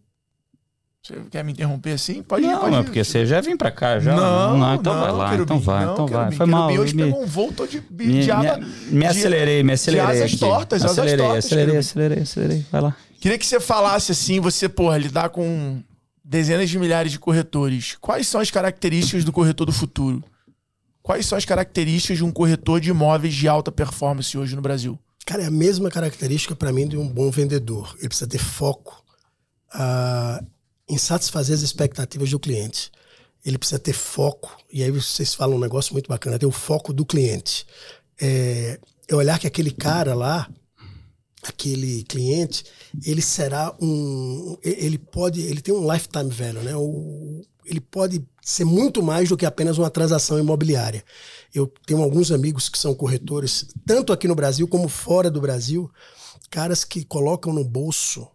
Speaker 4: Você quer me interromper assim? Pode
Speaker 5: não,
Speaker 4: ir, pode
Speaker 5: é porque você já vem pra cá, já.
Speaker 4: Não, não
Speaker 5: então
Speaker 4: não,
Speaker 5: vai lá, então vai, não, então vai. Foi mal.
Speaker 4: Hoje
Speaker 5: me,
Speaker 4: pegou um voo todo de,
Speaker 5: me,
Speaker 4: de asa,
Speaker 5: me, me acelerei, me acelerei.
Speaker 4: De asas tortas, acelerei,
Speaker 5: asas tortas. Acelerei, acelerei, acelerei. Vai lá.
Speaker 4: Queria que você falasse assim, você, porra, lidar com dezenas de milhares de corretores. Quais são as características do corretor do futuro? Quais são as características de um corretor de imóveis de alta performance hoje no Brasil?
Speaker 3: Cara, é a mesma característica para mim de um bom vendedor. Ele precisa ter foco. Uh, em satisfazer as expectativas do cliente. Ele precisa ter foco, e aí vocês falam um negócio muito bacana, ter o foco do cliente. É, é olhar que aquele cara lá, aquele cliente, ele será um. Ele pode. Ele tem um lifetime value, né? O, ele pode ser muito mais do que apenas uma transação imobiliária. Eu tenho alguns amigos que são corretores, tanto aqui no Brasil como fora do Brasil, caras que colocam no bolso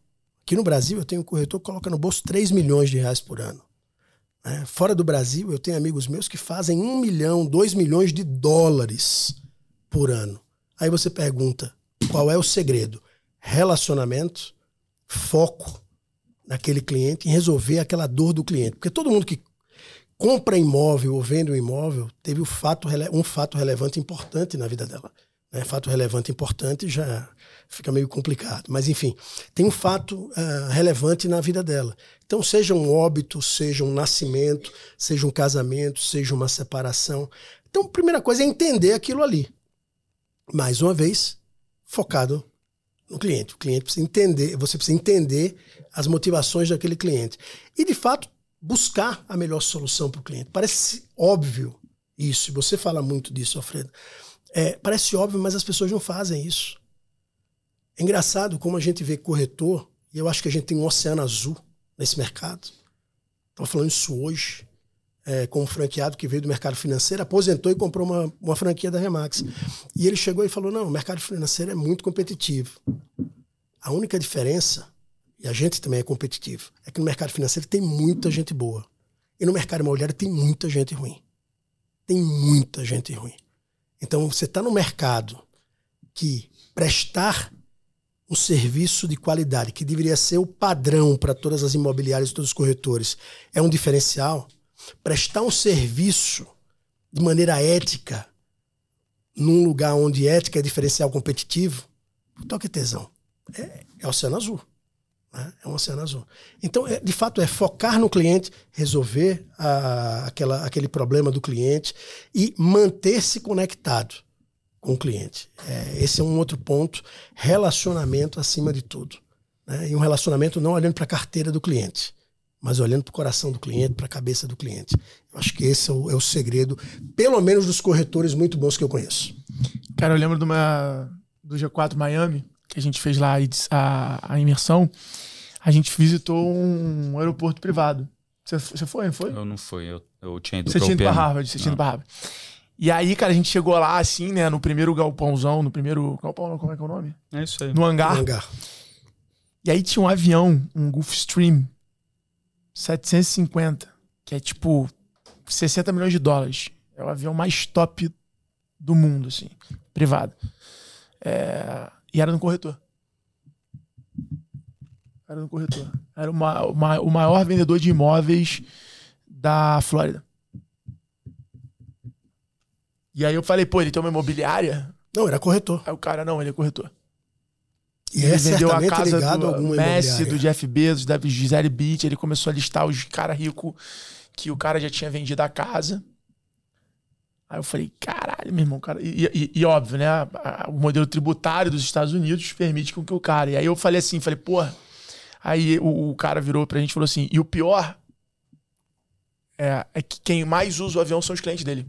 Speaker 3: Aqui no Brasil, eu tenho um corretor que coloca no bolso 3 milhões de reais por ano. É, fora do Brasil, eu tenho amigos meus que fazem 1 milhão, 2 milhões de dólares por ano. Aí você pergunta, qual é o segredo? Relacionamento, foco naquele cliente, em resolver aquela dor do cliente. Porque todo mundo que compra imóvel ou vende um imóvel teve um fato, um fato relevante importante na vida dela. Né? Fato relevante importante já fica meio complicado. Mas, enfim, tem um fato uh, relevante na vida dela. Então, seja um óbito, seja um nascimento, seja um casamento, seja uma separação. Então, a primeira coisa é entender aquilo ali. Mais uma vez, focado no cliente. O cliente precisa entender, você precisa entender as motivações daquele cliente. E, de fato, buscar a melhor solução para o cliente. Parece óbvio isso, você fala muito disso, Alfredo. É, parece óbvio, mas as pessoas não fazem isso. É engraçado como a gente vê corretor, e eu acho que a gente tem um oceano azul nesse mercado. Estava falando isso hoje, é, com um franqueado que veio do mercado financeiro, aposentou e comprou uma, uma franquia da Remax. E ele chegou e falou: não, o mercado financeiro é muito competitivo. A única diferença, e a gente também é competitivo, é que no mercado financeiro tem muita gente boa. E no mercado imobiliário tem muita gente ruim. Tem muita gente ruim. Então você está no mercado que prestar um serviço de qualidade, que deveria ser o padrão para todas as imobiliárias e todos os corretores, é um diferencial. Prestar um serviço de maneira ética, num lugar onde ética é diferencial competitivo, toque tesão. É, é oceano azul. Né? É um oceano azul. Então, é, de fato, é focar no cliente, resolver a, aquela, aquele problema do cliente e manter-se conectado com o cliente. É, esse é um outro ponto. Relacionamento acima de tudo. Né? E um relacionamento não olhando para a carteira do cliente, mas olhando para o coração do cliente, para a cabeça do cliente. Eu acho que esse é o, é o, segredo, pelo menos dos corretores muito bons que eu conheço.
Speaker 4: Cara, eu lembro de uma, do G4 Miami, que a gente fez lá a, a imersão, a gente visitou um aeroporto privado. Você, você foi, não foi?
Speaker 5: Eu não fui, eu, eu tinha ido
Speaker 4: Você tinha ido pra Harvard, você tinha ido pra Harvard. E aí, cara, a gente chegou lá assim, né, no primeiro galpãozão, no primeiro. Galpão, como é que é o nome?
Speaker 5: É isso aí.
Speaker 4: No hangar. No hangar. E aí tinha um avião, um Gulfstream 750, que é tipo 60 milhões de dólares. É o avião mais top do mundo, assim, privado. É... E era no corretor. Era no corretor. Era uma, uma, o maior vendedor de imóveis da Flórida. E aí eu falei, pô, ele tem uma imobiliária?
Speaker 3: Não, era corretor.
Speaker 4: Aí o cara, não, ele é corretor.
Speaker 3: E ele é vendeu a casa do
Speaker 4: Messi, do Jeff Bezos, da Gisele Beach. Ele começou a listar os caras ricos que o cara já tinha vendido a casa. Aí eu falei, caralho, meu irmão, cara. E, e, e óbvio, né? o modelo tributário dos Estados Unidos permite com que o cara. E aí eu falei assim, falei, porra. Aí o, o cara virou pra gente e falou assim: e o pior é, é que quem mais usa o avião são os clientes dele.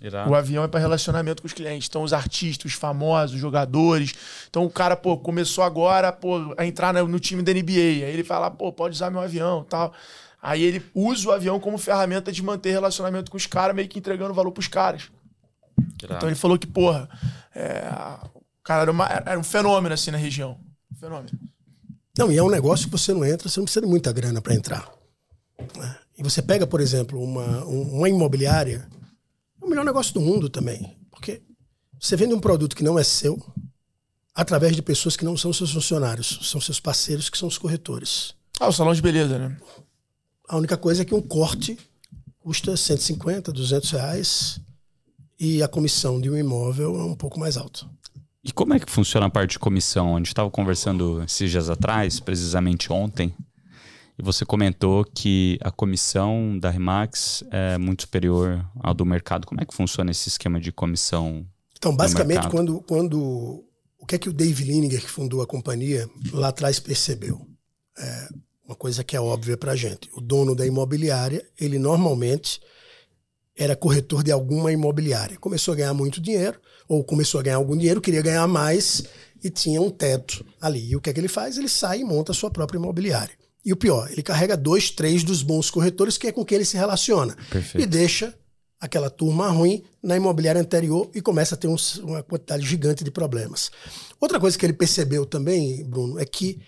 Speaker 4: Irado. O avião é para relacionamento com os clientes. Então, os artistas, os famosos, os jogadores. Então, o cara, pô, começou agora pô, a entrar no, time da NBA. Aí ele fala, pô, pode usar meu avião tal. Aí ele usa o avião como ferramenta de manter relacionamento com os caras, meio que entregando valor pros caras. Irado. Então ele falou que, porra, é, o cara era, uma, era, um fenômeno assim na região. Um fenômeno.
Speaker 3: Não, e é um negócio que você não entra, você não precisa de muita grana para entrar. Né? E você pega, por exemplo, uma, uma imobiliária melhor negócio do mundo também. Porque você vende um produto que não é seu através de pessoas que não são seus funcionários, são seus parceiros, que são os corretores.
Speaker 4: Ah, o salão de beleza, né?
Speaker 3: A única coisa é que um corte custa 150, 200 reais e a comissão de um imóvel é um pouco mais alta.
Speaker 5: E como é que funciona a parte de comissão? A gente estava conversando esses dias atrás, precisamente ontem, e você comentou que a comissão da Remax é muito superior ao do mercado. Como é que funciona esse esquema de comissão?
Speaker 3: Então, basicamente, quando, quando. O que é que o Dave Lininger, que fundou a companhia, lá atrás percebeu? É uma coisa que é óbvia para gente. O dono da imobiliária, ele normalmente era corretor de alguma imobiliária. Começou a ganhar muito dinheiro, ou começou a ganhar algum dinheiro, queria ganhar mais e tinha um teto ali. E o que é que ele faz? Ele sai e monta a sua própria imobiliária. E o pior, ele carrega dois, três dos bons corretores, que é com quem ele se relaciona. Perfeito. E deixa aquela turma ruim na imobiliária anterior e começa a ter um, uma quantidade gigante de problemas. Outra coisa que ele percebeu também, Bruno, é que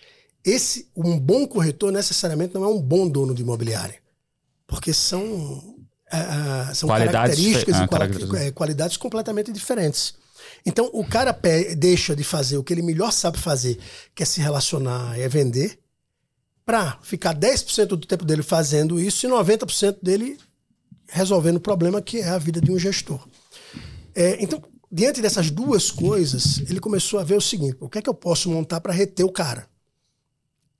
Speaker 3: esse um bom corretor necessariamente não é um bom dono de imobiliária. Porque são, uh, são características e ah, é, qualidades completamente diferentes. Então, o cara deixa de fazer o que ele melhor sabe fazer, que é se relacionar, é vender, para ficar 10% do tempo dele fazendo isso e 90% dele resolvendo o problema que é a vida de um gestor. É, então, diante dessas duas coisas, ele começou a ver o seguinte: o que é que eu posso montar para reter o cara?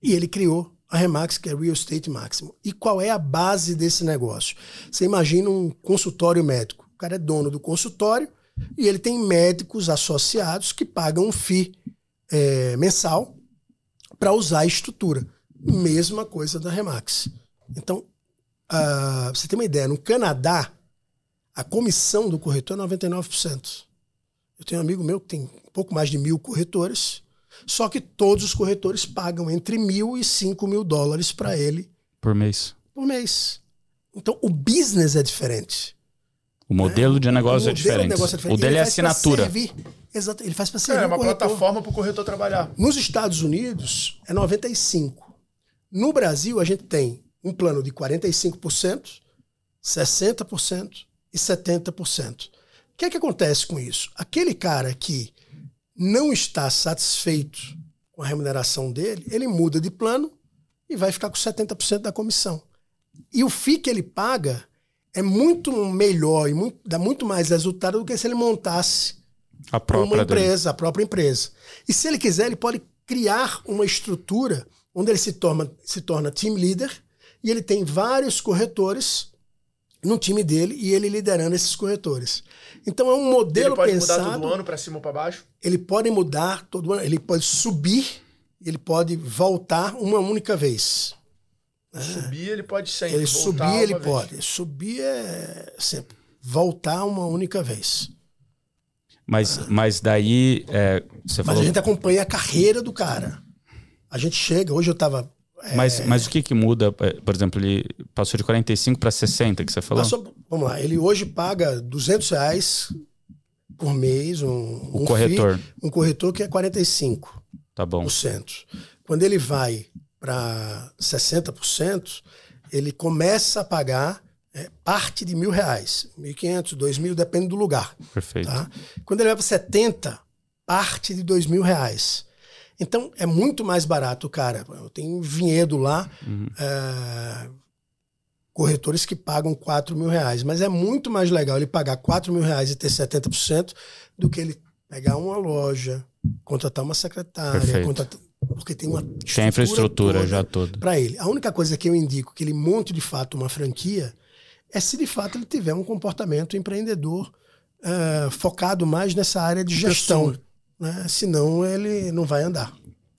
Speaker 3: E ele criou a Remax, que é Real Estate Máximo. E qual é a base desse negócio? Você imagina um consultório médico. O cara é dono do consultório e ele tem médicos associados que pagam um FII é, mensal para usar a estrutura. Mesma coisa da Remax. Então, uh, você tem uma ideia, no Canadá, a comissão do corretor é 99%. Eu tenho um amigo meu que tem um pouco mais de mil corretores, só que todos os corretores pagam entre mil e cinco mil dólares para ele.
Speaker 5: Por mês.
Speaker 3: Por mês. Então, o business é diferente.
Speaker 5: O modelo de negócio, é, diferente. negócio é diferente. O dele é assinatura.
Speaker 3: Exato, ele faz para servir.
Speaker 4: É, é uma plataforma para o corretor trabalhar.
Speaker 3: Nos Estados Unidos, é 95%. No Brasil, a gente tem um plano de 45%, 60% e 70%. O que é que acontece com isso? Aquele cara que não está satisfeito com a remuneração dele, ele muda de plano e vai ficar com 70% da comissão. E o FII que ele paga é muito melhor e muito, dá muito mais resultado do que se ele montasse
Speaker 5: a própria
Speaker 3: uma empresa, dele. a própria empresa. E se ele quiser, ele pode criar uma estrutura onde ele se torna, se torna team leader e ele tem vários corretores no time dele e ele liderando esses corretores. Então é um modelo ele pode pensado.
Speaker 4: mudar todo ano para cima ou para baixo?
Speaker 3: Ele pode mudar todo ano, ele pode subir, ele pode voltar uma única vez.
Speaker 4: Subir ele pode sempre.
Speaker 3: Ele subir ele vez. pode. Subir é sempre voltar uma única vez.
Speaker 5: Mas, mas daí. É, você
Speaker 3: mas
Speaker 5: falou...
Speaker 3: a gente acompanha a carreira do cara. A gente chega, hoje eu tava.
Speaker 5: É... Mas, mas o que que muda? É, por exemplo, ele passou de 45 para 60, que você falou? Passou,
Speaker 3: vamos lá, ele hoje paga 200 reais por mês. Um,
Speaker 5: o um corretor.
Speaker 3: Um corretor que é 45%.
Speaker 5: Tá bom.
Speaker 3: Quando ele vai para 60%, ele começa a pagar é, parte de mil reais. 1.500, 2.000, depende do lugar.
Speaker 5: Perfeito. Tá?
Speaker 3: Quando ele vai para 70, parte de dois mil reais. Então é muito mais barato, cara. Eu tenho vinhedo lá, uhum. é, corretores que pagam 4 mil reais. Mas é muito mais legal ele pagar 4 mil reais e ter 70% do que ele pegar uma loja, contratar uma secretária, contratar, porque tem uma
Speaker 5: tem infraestrutura toda já toda
Speaker 3: para ele. A única coisa que eu indico que ele monte de fato uma franquia é se de fato ele tiver um comportamento empreendedor uh, focado mais nessa área de gestão. Né? Senão ele não vai andar.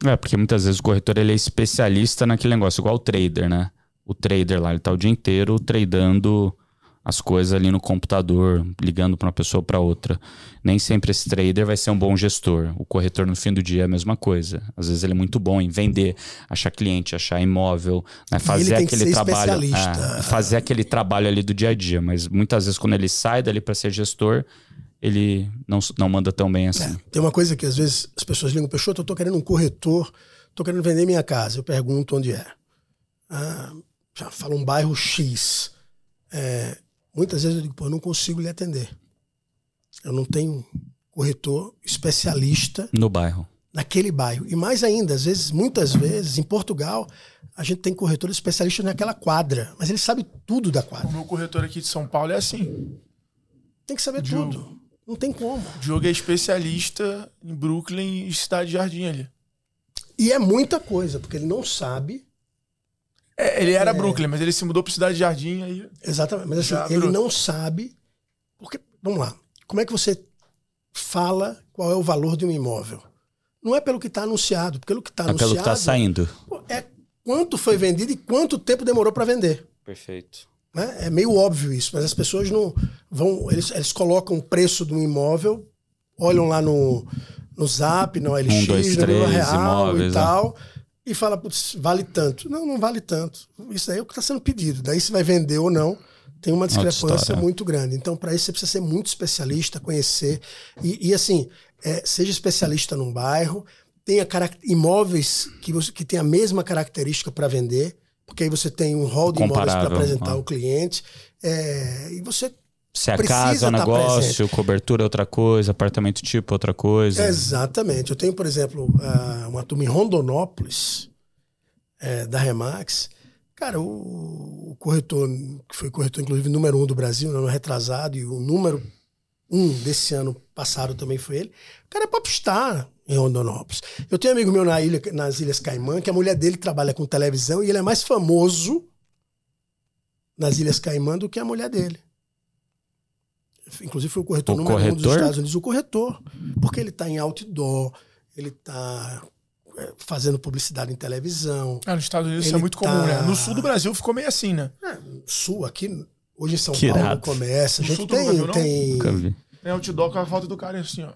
Speaker 5: É, porque muitas vezes o corretor ele é especialista naquele negócio, igual o trader, né? O trader lá, ele tá o dia inteiro tradando as coisas ali no computador, ligando para uma pessoa para outra. Nem sempre esse trader vai ser um bom gestor. O corretor no fim do dia é a mesma coisa. Às vezes ele é muito bom em vender, achar cliente, achar imóvel, né? fazer aquele trabalho, é, fazer aquele trabalho ali do dia a dia. Mas muitas vezes quando ele sai dali para ser gestor, ele não, não manda tão bem assim. É,
Speaker 3: tem uma coisa que às vezes as pessoas ligam, Peixoto, eu tô querendo um corretor, tô querendo vender minha casa. Eu pergunto onde é. Ah, já fala um bairro X. É, Muitas vezes eu digo, pô, eu não consigo lhe atender. Eu não tenho corretor especialista
Speaker 5: no bairro.
Speaker 3: Naquele bairro. E mais ainda, às vezes, muitas vezes, em Portugal, a gente tem corretor especialista naquela quadra, mas ele sabe tudo da quadra.
Speaker 4: O meu corretor aqui de São Paulo é assim.
Speaker 3: Tem que saber Diogo. tudo. Não tem como.
Speaker 4: O Diogo é especialista em Brooklyn e Cidade Jardim ali.
Speaker 3: E é muita coisa, porque ele não sabe
Speaker 4: é, ele era é. Brooklyn, mas ele se mudou para Cidade Jardim aí.
Speaker 3: Exatamente. Mas assim, ele não sabe. Porque, vamos lá. Como é que você fala qual é o valor de um imóvel? Não é pelo que está anunciado, pelo que está é anunciado.
Speaker 5: Pelo que está saindo.
Speaker 3: É quanto foi vendido e quanto tempo demorou para vender.
Speaker 5: Perfeito.
Speaker 3: Né? É meio óbvio isso, mas as pessoas não vão. Eles, eles colocam o preço de um imóvel, olham lá no, no Zap, no LX, um, dois, no três, Real imóveis, e né? tal. Né? e fala, putz, vale tanto. Não, não vale tanto. Isso aí é o que está sendo pedido. Daí se vai vender ou não, tem uma discrepância muito grande. Então, para isso, você precisa ser muito especialista, conhecer. E, e assim, é, seja especialista num bairro, tenha imóveis que, você, que tem a mesma característica para vender, porque aí você tem um hall de imóveis para apresentar ao cliente. É, e você
Speaker 5: se a casa é um negócio, presente. cobertura é outra coisa, apartamento tipo é outra coisa.
Speaker 3: Exatamente. Eu tenho, por exemplo, uma turma em Rondonópolis, é, da Remax. Cara, o, o, corretor, que foi corretor, inclusive, número um do Brasil, no ano retrasado, e o número um desse ano passado também foi ele. O cara é popstar em Rondonópolis. Eu tenho um amigo meu na ilha, nas Ilhas Caimã, que a mulher dele trabalha com televisão e ele é mais famoso nas Ilhas Caimã do que a mulher dele. Inclusive foi o corretor o número corretor? um dos Estados Unidos, o corretor. Porque ele está em outdoor, ele está é, fazendo publicidade em televisão.
Speaker 4: Ah, nos Estados Unidos isso é muito tá... comum, né? No sul do Brasil ficou meio assim, né? É,
Speaker 3: sul, aqui, hoje em São que Paulo irado. começa. A gente tem. Brasil, tem...
Speaker 4: tem outdoor com a falta do cara assim, ó.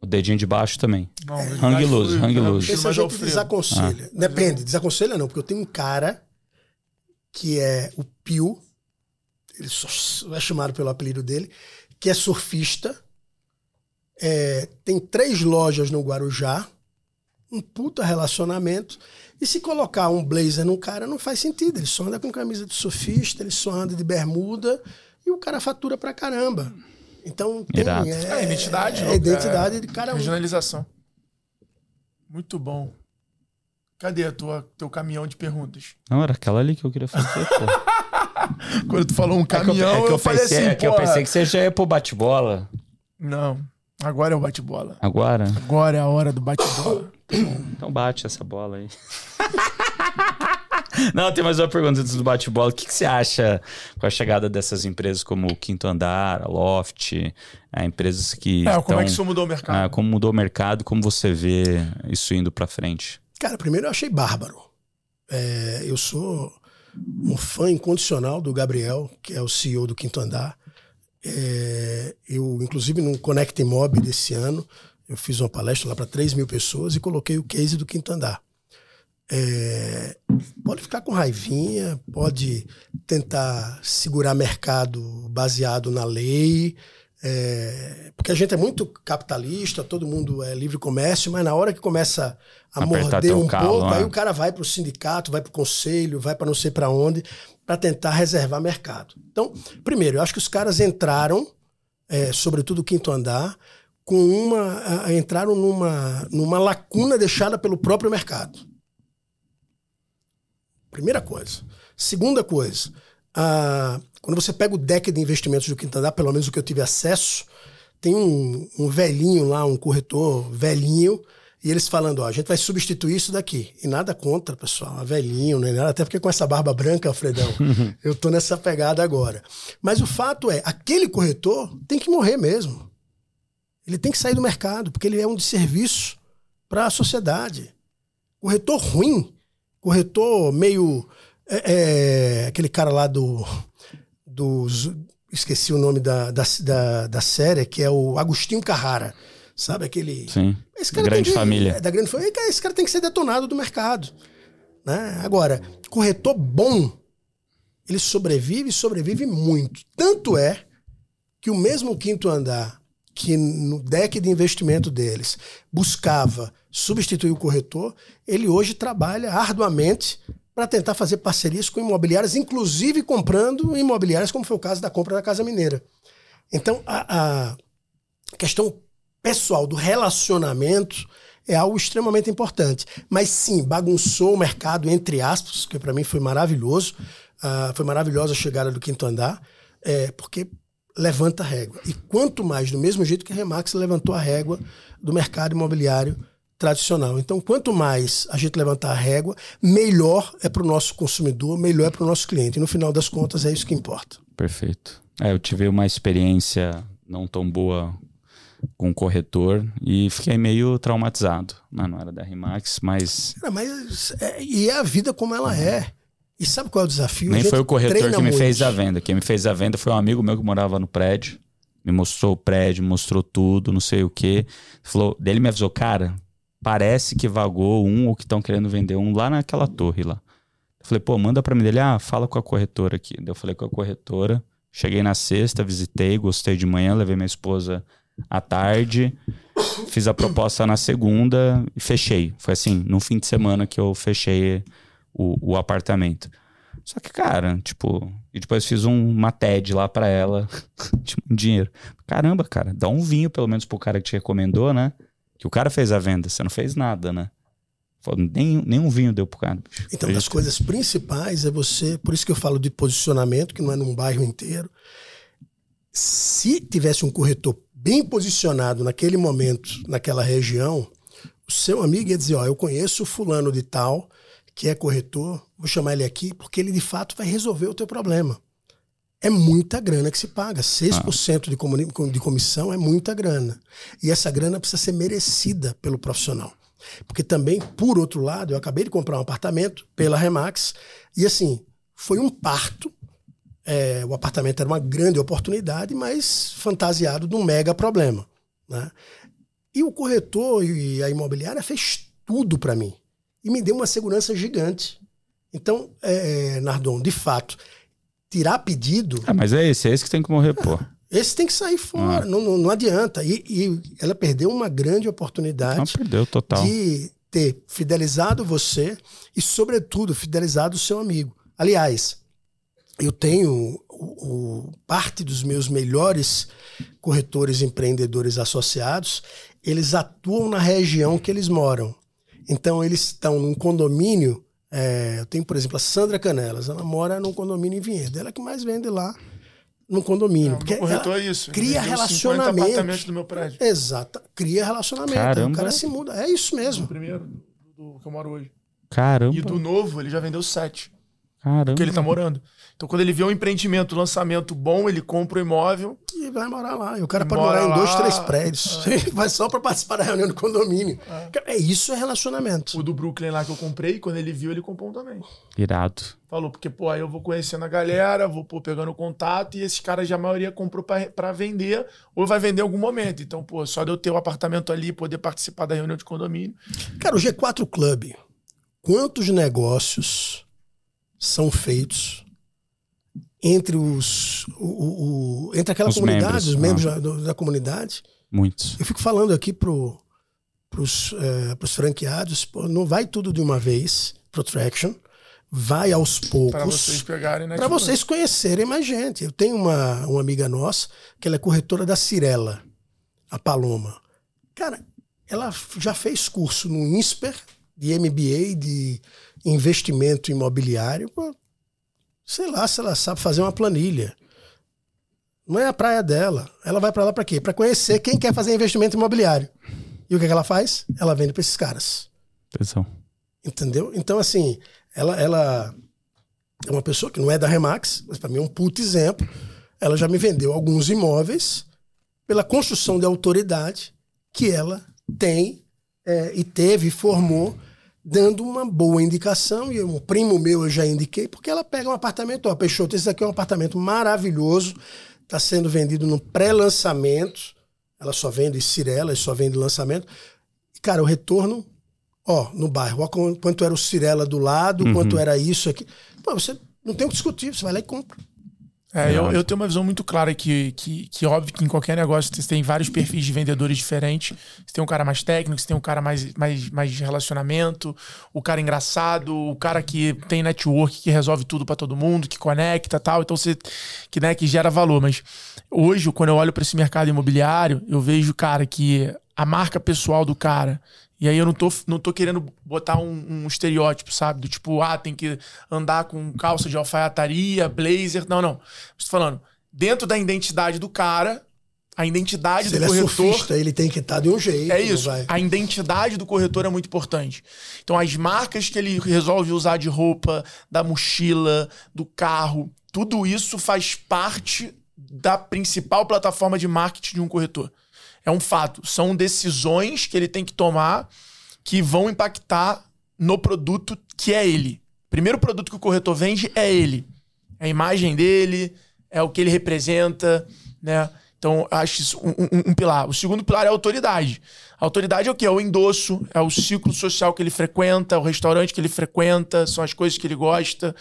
Speaker 5: O dedinho de baixo também. Não, hang loose, hang loose.
Speaker 3: Esse a gente desaconselha. Ah. Depende, desaconselha não, porque eu tenho um cara que é o Pio, ele só é chamado pelo apelido dele, que é surfista. É, tem três lojas no Guarujá, um puta relacionamento. E se colocar um blazer no cara, não faz sentido. Ele só anda com camisa de surfista, ele só anda de bermuda e o cara fatura pra caramba. Então tem
Speaker 4: é, é, identidade.
Speaker 3: É, é identidade de cara.
Speaker 4: Regionalização. Muito bom. Cadê a tua, teu caminhão de perguntas?
Speaker 5: Não, era aquela ali que eu queria fazer, pô.
Speaker 4: Quando tu falou um caminhão, é que eu, é que eu, eu falei pensei, assim, É
Speaker 5: que eu pensei que você já ia pro bate-bola.
Speaker 4: Não, agora é o bate-bola.
Speaker 5: Agora?
Speaker 4: Agora é a hora do bate-bola.
Speaker 5: então bate essa bola aí. Não, tem mais uma pergunta antes do bate-bola. O que, que, você acha com a chegada dessas empresas como o Quinto Andar, a Loft, é, empresas que.
Speaker 4: É, como é que isso mudou o mercado?
Speaker 5: É, como mudou o mercado, como você vê isso indo para frente?
Speaker 3: Cara, primeiro eu achei bárbaro. É, eu sou um fã incondicional do Gabriel, que é o CEO do Quinto Andar. é, eu, inclusive, no Connect Mob desse ano, eu fiz uma palestra lá para 3 mil pessoas e coloquei o case do quinto andar. É, pode ficar com raivinha, pode tentar segurar mercado baseado na lei, é, porque a gente é muito capitalista, todo mundo é livre comércio, mas na hora que começa a Apertar morder um calo, pouco, né? aí o cara vai para o sindicato, vai para o conselho, vai para não sei para onde, para tentar reservar mercado. Então, primeiro, eu acho que os caras entraram, é, sobretudo o quinto andar, com uma. A, entraram numa, numa lacuna deixada pelo próprio mercado. Primeira coisa. Segunda coisa, a, quando você pega o deck de investimentos do quinto andar, pelo menos o que eu tive acesso, tem um, um velhinho lá, um corretor velhinho, e eles falando, ó, a gente vai substituir isso daqui. E nada contra, pessoal, é velhinho, nada, até porque com essa barba branca, Alfredão, eu tô nessa pegada agora. Mas o fato é, aquele corretor tem que morrer mesmo. Ele tem que sair do mercado, porque ele é um desserviço para a sociedade. Corretor ruim, corretor meio. É, é, aquele cara lá do. dos esqueci o nome da, da, da, da série, que é o Agostinho Carrara. Sabe aquele.
Speaker 5: Sim. grande que, família.
Speaker 3: É, da grande família. Esse cara tem que ser detonado do mercado. Né? Agora, corretor bom, ele sobrevive e sobrevive muito. Tanto é que o mesmo quinto andar que no deck de investimento deles buscava substituir o corretor, ele hoje trabalha arduamente para tentar fazer parcerias com imobiliárias, inclusive comprando imobiliárias, como foi o caso da compra da Casa Mineira. Então, a, a questão pessoal, do relacionamento, é algo extremamente importante. Mas sim, bagunçou o mercado, entre aspas, que para mim foi maravilhoso. Uh, foi maravilhosa a chegada do quinto andar, é, porque levanta a régua. E quanto mais, do mesmo jeito que a Remax levantou a régua do mercado imobiliário tradicional. Então, quanto mais a gente levantar a régua, melhor é para o nosso consumidor, melhor é para o nosso cliente. E no final das contas, é isso que importa.
Speaker 5: Perfeito. É, eu tive uma experiência não tão boa com o corretor e fiquei meio traumatizado. Não, né? não era da Remax, mas.
Speaker 3: Não, mas é, e é a vida como ela é. E sabe qual é o desafio?
Speaker 5: Nem foi o corretor que me muito. fez a venda. Quem me fez a venda foi um amigo meu que morava no prédio. Me mostrou o prédio, mostrou tudo, não sei o quê. Falou, dele me avisou, cara, parece que vagou um ou que estão querendo vender um lá naquela torre lá. Eu falei, pô, manda para mim dele, ah, fala com a corretora aqui. eu falei com a corretora. Cheguei na sexta, visitei, gostei de manhã, levei minha esposa à tarde, fiz a proposta na segunda e fechei. Foi assim, no fim de semana que eu fechei o, o apartamento. Só que, cara, tipo, e depois fiz um, uma TED lá para ela, tipo, um dinheiro. Caramba, cara, dá um vinho pelo menos pro cara que te recomendou, né? Que o cara fez a venda, você não fez nada, né? Nem, nem um vinho deu pro cara.
Speaker 3: Bicho. Então, das coisas principais é você, por isso que eu falo de posicionamento, que não é num bairro inteiro. Se tivesse um corretor bem posicionado naquele momento, naquela região, o seu amigo ia dizer: Ó, eu conheço o fulano de tal, que é corretor, vou chamar ele aqui, porque ele de fato vai resolver o teu problema. É muita grana que se paga. 6% ah. de, de comissão é muita grana. E essa grana precisa ser merecida pelo profissional. Porque também, por outro lado, eu acabei de comprar um apartamento pela Remax e assim, foi um parto é, o apartamento era uma grande oportunidade, mas fantasiado de um mega problema. Né? E o corretor e a imobiliária fez tudo para mim e me deu uma segurança gigante. Então, é, é, Nardon, de fato, tirar pedido.
Speaker 5: Ah, mas é esse, é esse que tem que morrer, pô.
Speaker 3: Esse tem que sair fora, ah. não, não, não, adianta. E, e, ela perdeu uma grande oportunidade
Speaker 5: não, perdeu, total.
Speaker 3: de ter fidelizado você e, sobretudo, fidelizado o seu amigo. Aliás, eu tenho o, o, parte dos meus melhores corretores empreendedores associados, eles atuam na região que eles moram. Então, eles estão num condomínio. É, eu tenho, por exemplo, a Sandra Canelas, ela mora num condomínio em Vinhedo. Ela que mais vende lá no condomínio. Não, porque
Speaker 4: corretor é isso.
Speaker 3: Cria relacionamento.
Speaker 4: apartamentos do meu prédio.
Speaker 3: Exato. Cria relacionamento. Caramba. O cara se muda. É isso mesmo.
Speaker 4: O primeiro do, do que eu moro hoje.
Speaker 5: Caramba.
Speaker 4: E do novo, ele já vendeu sete. Caramba. Porque ele tá morando. Então, quando ele vê um empreendimento, um lançamento bom, ele compra o um imóvel.
Speaker 3: E vai morar lá. E o cara pode morar em lá. dois, três prédios. É. vai só para participar da reunião do condomínio. É. é. isso é relacionamento.
Speaker 4: O do Brooklyn lá que eu comprei, quando ele viu, ele comprou um também.
Speaker 5: Irado.
Speaker 4: Falou, porque, pô, aí eu vou conhecendo a galera, vou pô, pegando contato, e esses caras já a maioria comprou para vender, ou vai vender em algum momento. Então, pô, só de eu ter o um apartamento ali, poder participar da reunião de condomínio.
Speaker 3: Cara, o G4 Club, quantos negócios são feitos entre os o, o, entre aquela os comunidade, membros, os membros ah. da, da, comunidade.
Speaker 5: Muitos.
Speaker 3: Eu fico falando aqui pro pros, é, pros franqueados, pô, não vai tudo de uma vez pro Traction, vai aos poucos. Para
Speaker 4: vocês pegarem, né?
Speaker 3: Para vocês conhecerem mais gente. Eu tenho uma, uma amiga nossa que ela é corretora da Cirela, a Paloma. Cara, ela já fez curso no INSPER de MBA de investimento imobiliário. Pô, sei lá se ela sabe fazer uma planilha. Não é a praia dela. Ela vai para lá para quê? Para conhecer quem quer fazer investimento imobiliário. E o que, é que ela faz? Ela vende para esses caras.
Speaker 5: Atenção.
Speaker 3: Entendeu? Então, assim, ela, ela é uma pessoa que não é da Remax, mas para mim é um puto exemplo. Ela já me vendeu alguns imóveis pela construção de autoridade que ela tem é, e teve e formou dando uma boa indicação, e um primo meu eu já indiquei, porque ela pega um apartamento, ó, Peixoto, esse aqui é um apartamento maravilhoso, está sendo vendido no pré-lançamento, ela só vende Cirela, só vende lançamento. E, cara, o retorno, ó, no bairro, ó, quanto era o Cirela do lado, uhum. quanto era isso aqui. Pô, você não tem o que discutir, você vai lá e compra.
Speaker 4: É, eu, eu, tenho uma visão muito clara que, que, que, óbvio que em qualquer negócio você tem vários perfis de vendedores diferentes. Você tem um cara mais técnico, você tem um cara mais, mais, mais de relacionamento, o cara engraçado, o cara que tem network, que resolve tudo para todo mundo, que conecta tal. Então você que, né, que gera valor. Mas hoje, quando eu olho para esse mercado imobiliário, eu vejo, cara, que a marca pessoal do cara e aí eu não tô, não tô querendo botar um, um, estereótipo, sabe? Do tipo, ah, tem que andar com calça de alfaiataria, blazer. Não, não. Estou falando, dentro da identidade do cara, a identidade
Speaker 3: Se
Speaker 4: do
Speaker 3: ele
Speaker 4: corretor.
Speaker 3: É surfista, ele tem que estar tá de um jeito.
Speaker 4: É isso. A identidade do corretor é muito importante. Então, as marcas que ele resolve usar de roupa, da mochila, do carro, tudo isso faz parte da principal plataforma de marketing de um corretor é um fato. São decisões que ele tem que tomar que vão impactar no produto que é ele. Primeiro produto que o corretor vende é ele. É a imagem dele, é o que ele representa, né? Então, acho isso um, um, um, pilar. O segundo pilar é a autoridade. A autoridade é o que? É o endosso, é o ciclo social que ele frequenta, o restaurante que ele frequenta, são as coisas que ele gosta.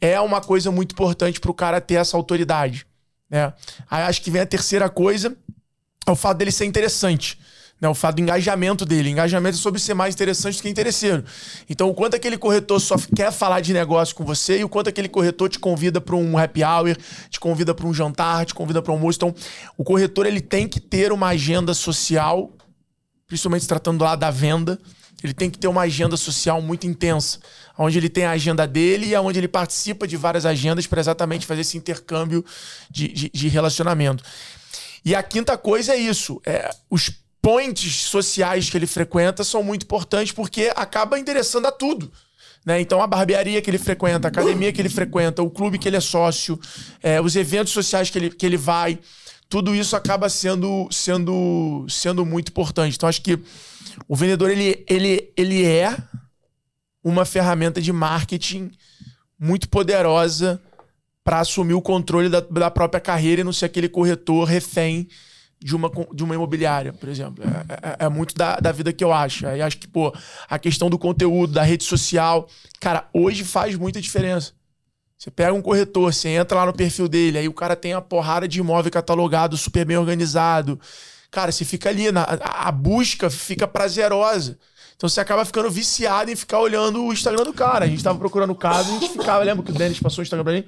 Speaker 4: É uma coisa muito importante para o cara ter essa autoridade. Né? Aí acho que vem a terceira coisa, é o fato dele ser interessante. Né, o fato do engajamento dele. Engajamento é sobre ser mais interessante do que interesseiro. Então, o quanto aquele corretor só quer falar de negócio com você e o quanto aquele corretor te convida para um happy hour, te convida para um jantar, te convida para um almoço. Então, o corretor ele tem que ter uma agenda social, principalmente se tratando lá da venda. Ele tem que ter uma agenda social muito intensa, onde ele tem a agenda dele e onde ele participa de várias agendas para exatamente fazer esse intercâmbio de, de, de relacionamento. E a quinta coisa é isso: é, os points sociais que ele frequenta são muito importantes porque acaba interessando a tudo. Né? Então, a barbearia que ele frequenta, a academia que ele frequenta, o clube que ele é sócio, é, os eventos sociais que ele, que ele vai, tudo isso acaba sendo, sendo, sendo muito importante. Então, acho que o vendedor ele, ele, ele é uma ferramenta de marketing muito poderosa para assumir o controle da, da, própria carreira e não ser aquele corretor refém de uma, de uma imobiliária, por exemplo. É, é, é muito da, da vida que eu acho. Aí acho que, pô, a questão do conteúdo, da rede social, cara, hoje faz muita diferença. Você pega um corretor, você entra lá no perfil dele, aí o cara tem uma porrada de imóvel catalogado, super bem organizado. Cara, você fica ali, na, a busca fica prazerosa. Então você acaba ficando viciado em ficar olhando o Instagram do cara. A gente tava procurando o caso, a gente ficava, lembra que o Denis passou o Instagram pra mim?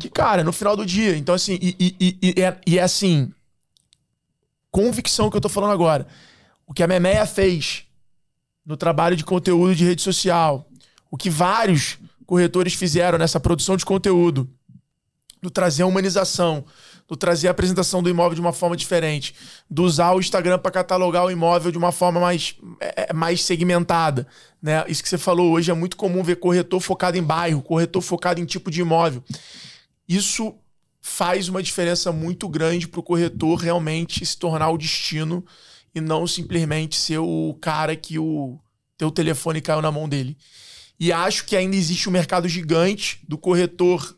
Speaker 4: Que, cara, no final do dia. Então, assim, e, e, e, é, e é assim. Convicção que eu tô falando agora. O que a Memeia fez no trabalho de conteúdo de rede social, o que vários corretores fizeram nessa produção de conteúdo do trazer a humanização, do trazer a apresentação do imóvel de uma forma diferente, do usar o Instagram para catalogar o imóvel de uma forma mais, é, é, mais segmentada. Né? Isso que você falou hoje é muito comum ver corretor focado em bairro, corretor focado em tipo de imóvel. Isso faz uma diferença muito grande para o corretor realmente se tornar o destino e não simplesmente ser o cara que o teu telefone caiu na mão dele. E acho que ainda existe um mercado gigante do corretor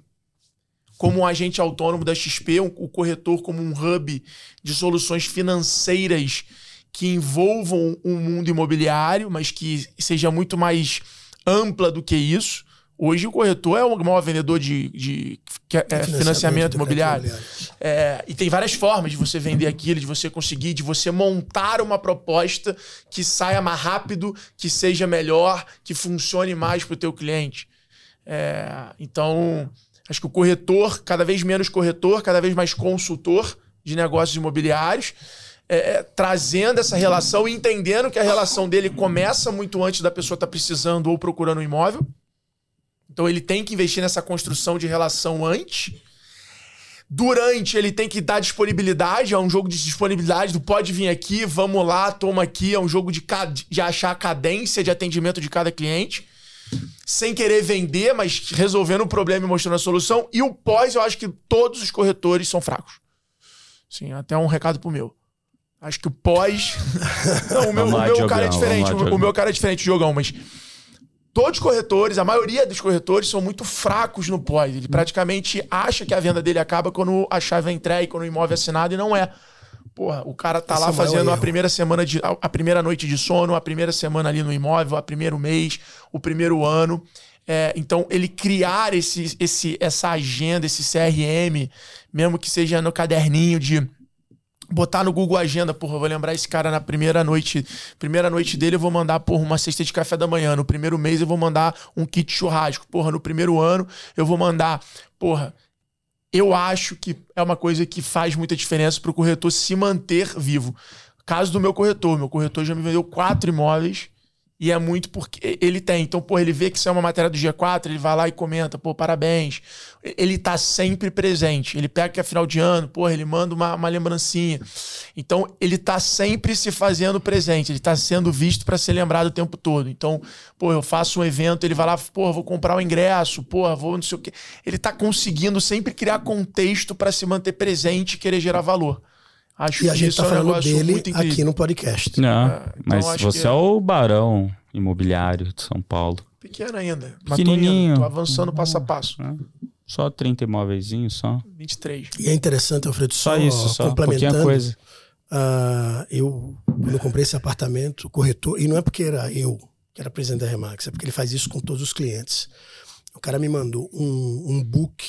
Speaker 4: como um agente autônomo da XP, um, o corretor como um hub de soluções financeiras que envolvam o um mundo imobiliário, mas que seja muito mais ampla do que isso. Hoje o corretor é o maior vendedor de, de, de é, financiamento, financiamento imobiliário. É, e tem várias formas de você vender aquilo, de você conseguir, de você montar uma proposta que saia mais rápido, que seja melhor, que funcione mais para o teu cliente. É, então, Acho que o corretor, cada vez menos corretor, cada vez mais consultor de negócios imobiliários, é, é, trazendo essa relação e entendendo que a relação dele começa muito antes da pessoa estar tá precisando ou procurando um imóvel. Então ele tem que investir nessa construção de relação antes. Durante, ele tem que dar disponibilidade, é um jogo de disponibilidade do pode vir aqui, vamos lá, toma aqui, é um jogo de, de achar a cadência de atendimento de cada cliente sem querer vender, mas resolvendo o problema e mostrando a solução. E o pós, eu acho que todos os corretores são fracos. Sim, até um recado pro meu. Acho que o pós. Não, o meu, o meu cara é diferente. O, o meu cara é diferente, jogão, mas. Todos os corretores, a maioria dos corretores são muito fracos no pós. Ele praticamente acha que a venda dele acaba quando a chave é entregue, quando o imóvel é assinado, e não é. Porra, o cara tá Esse lá é fazendo a primeira semana de. A, primeira noite de sono, a primeira semana ali no imóvel, a primeiro mês, o primeiro ano. É, então, ele criar esse, esse, essa agenda, esse CRM, mesmo que seja no caderninho de botar no Google Agenda, porra, vou lembrar esse cara na primeira noite, primeira noite dele eu vou mandar, porra, uma cesta de café da manhã, no primeiro mês eu vou mandar um kit churrasco, porra, no primeiro ano eu vou mandar, porra, eu acho que é uma coisa que faz muita diferença para o corretor se manter vivo. Caso do meu corretor, meu corretor já me vendeu quatro imóveis e é muito porque ele tem. Então, pô, ele vê que isso é uma matéria do G4, ele vai lá e comenta, pô, parabéns. Ele tá sempre presente. Ele pega que é final de ano, pô, ele manda uma, uma lembrancinha. Então, ele tá sempre se fazendo presente. Ele tá sendo visto para ser lembrado o tempo todo. Então, pô, eu faço um evento, ele vai lá, pô, vou comprar o um ingresso, pô, vou não sei o quê. Ele tá conseguindo sempre criar contexto para se manter presente e querer gerar valor.
Speaker 3: Acho e a gente tá é um falando dele aqui no podcast.
Speaker 5: Não, é, então mas você é... é o barão imobiliário de São Paulo.
Speaker 4: Pequeno ainda.
Speaker 5: Pequenininho.
Speaker 4: Tô, tô avançando passo a passo. É.
Speaker 5: Só 30 imóveis, só.
Speaker 4: 23.
Speaker 3: E é interessante, Alfredo,
Speaker 5: só, só isso, só
Speaker 3: complementando. coisa. Uh, eu, quando eu comprei esse apartamento, o corretor, e não é porque era eu que era presidente da Remax, é porque ele faz isso com todos os clientes. O cara me mandou um, um book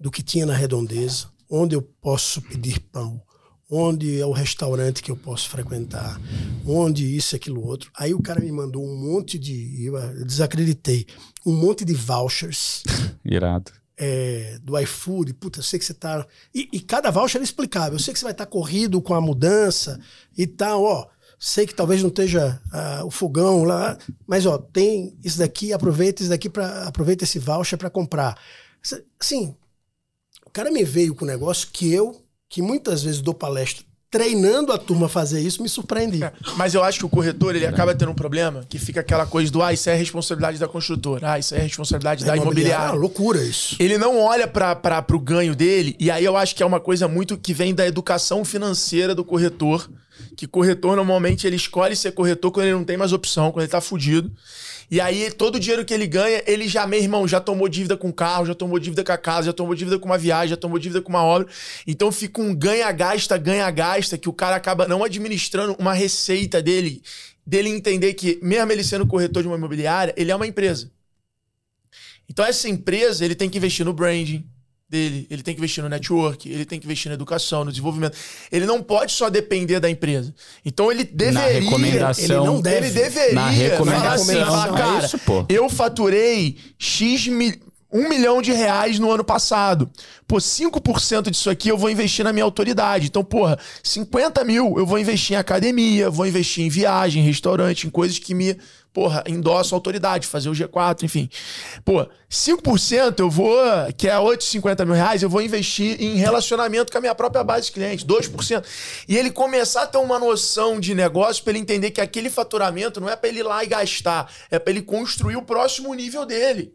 Speaker 3: do que tinha na redondeza, onde eu posso pedir pão, onde é o restaurante que eu posso frequentar, onde isso, aquilo, outro. Aí o cara me mandou um monte de. Eu desacreditei. Um monte de vouchers.
Speaker 5: Irado.
Speaker 3: É, do iFood, puta, eu sei que você tá. E, e, cada voucher é explicável. Eu sei que você vai estar tá corrido com a mudança e tal, ó. Sei que talvez não esteja uh, o fogão lá, mas ó, tem isso daqui, aproveita isso daqui para aproveita esse voucher para comprar. Assim, o cara me veio com um negócio que eu que muitas vezes dou palestra treinando a turma a fazer isso, me surpreendi. É,
Speaker 4: mas eu acho que o corretor ele acaba tendo um problema que fica aquela coisa do ah, isso é responsabilidade da construtora, ah, isso é responsabilidade é da imobiliária. Ah,
Speaker 3: loucura isso.
Speaker 4: Ele não olha para o ganho dele, e aí eu acho que é uma coisa muito que vem da educação financeira do corretor, que corretor normalmente ele escolhe ser corretor quando ele não tem mais opção, quando ele tá fudido. E aí, todo o dinheiro que ele ganha, ele já, meu irmão, já tomou dívida com carro, já tomou dívida com a casa, já tomou dívida com uma viagem, já tomou dívida com uma obra. Então fica um ganha-gasta, ganha-gasta, que o cara acaba não administrando uma receita dele, dele entender que, mesmo ele sendo corretor de uma imobiliária, ele é uma empresa. Então essa empresa, ele tem que investir no branding, dele, ele tem que investir no network, ele tem que investir na educação, no desenvolvimento. Ele não pode só depender da empresa. Então ele deveria. Na
Speaker 5: recomendação.
Speaker 4: Ele não deve. Ele deveria.
Speaker 5: Na recomendação.
Speaker 4: Falar assim, falar, cara, é isso, eu faturei X mil um milhão de reais no ano passado. Pô, 5% disso aqui eu vou investir na minha autoridade. Então, porra, 50 mil eu vou investir em academia, vou investir em viagem, em restaurante, em coisas que me, porra, endossam a autoridade, fazer o G4, enfim. Pô, 5% eu vou, que é 850 mil reais, eu vou investir em relacionamento com a minha própria base de clientes, 2%. E ele começar a ter uma noção de negócio para ele entender que aquele faturamento não é para ele ir lá e gastar, é para ele construir o próximo nível dele.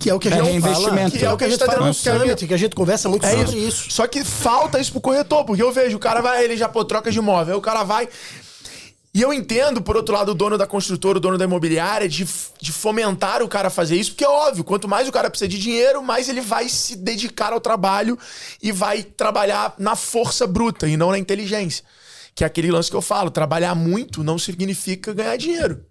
Speaker 3: Que é o que a é gente é fala, que é o que a gente tá no Summit, que a gente conversa muito é sobre isso.
Speaker 4: isso. Só que falta isso pro corretor, porque eu vejo, o cara vai, ele já pô, troca de imóvel, aí o cara vai. E eu entendo, por outro lado, o dono da construtora, o dono da imobiliária, de, de fomentar o cara a fazer isso, porque é óbvio, quanto mais o cara precisa de dinheiro, mais ele vai se dedicar ao trabalho e vai trabalhar na força bruta e não na inteligência. Que é aquele lance que eu falo: trabalhar muito não significa ganhar dinheiro.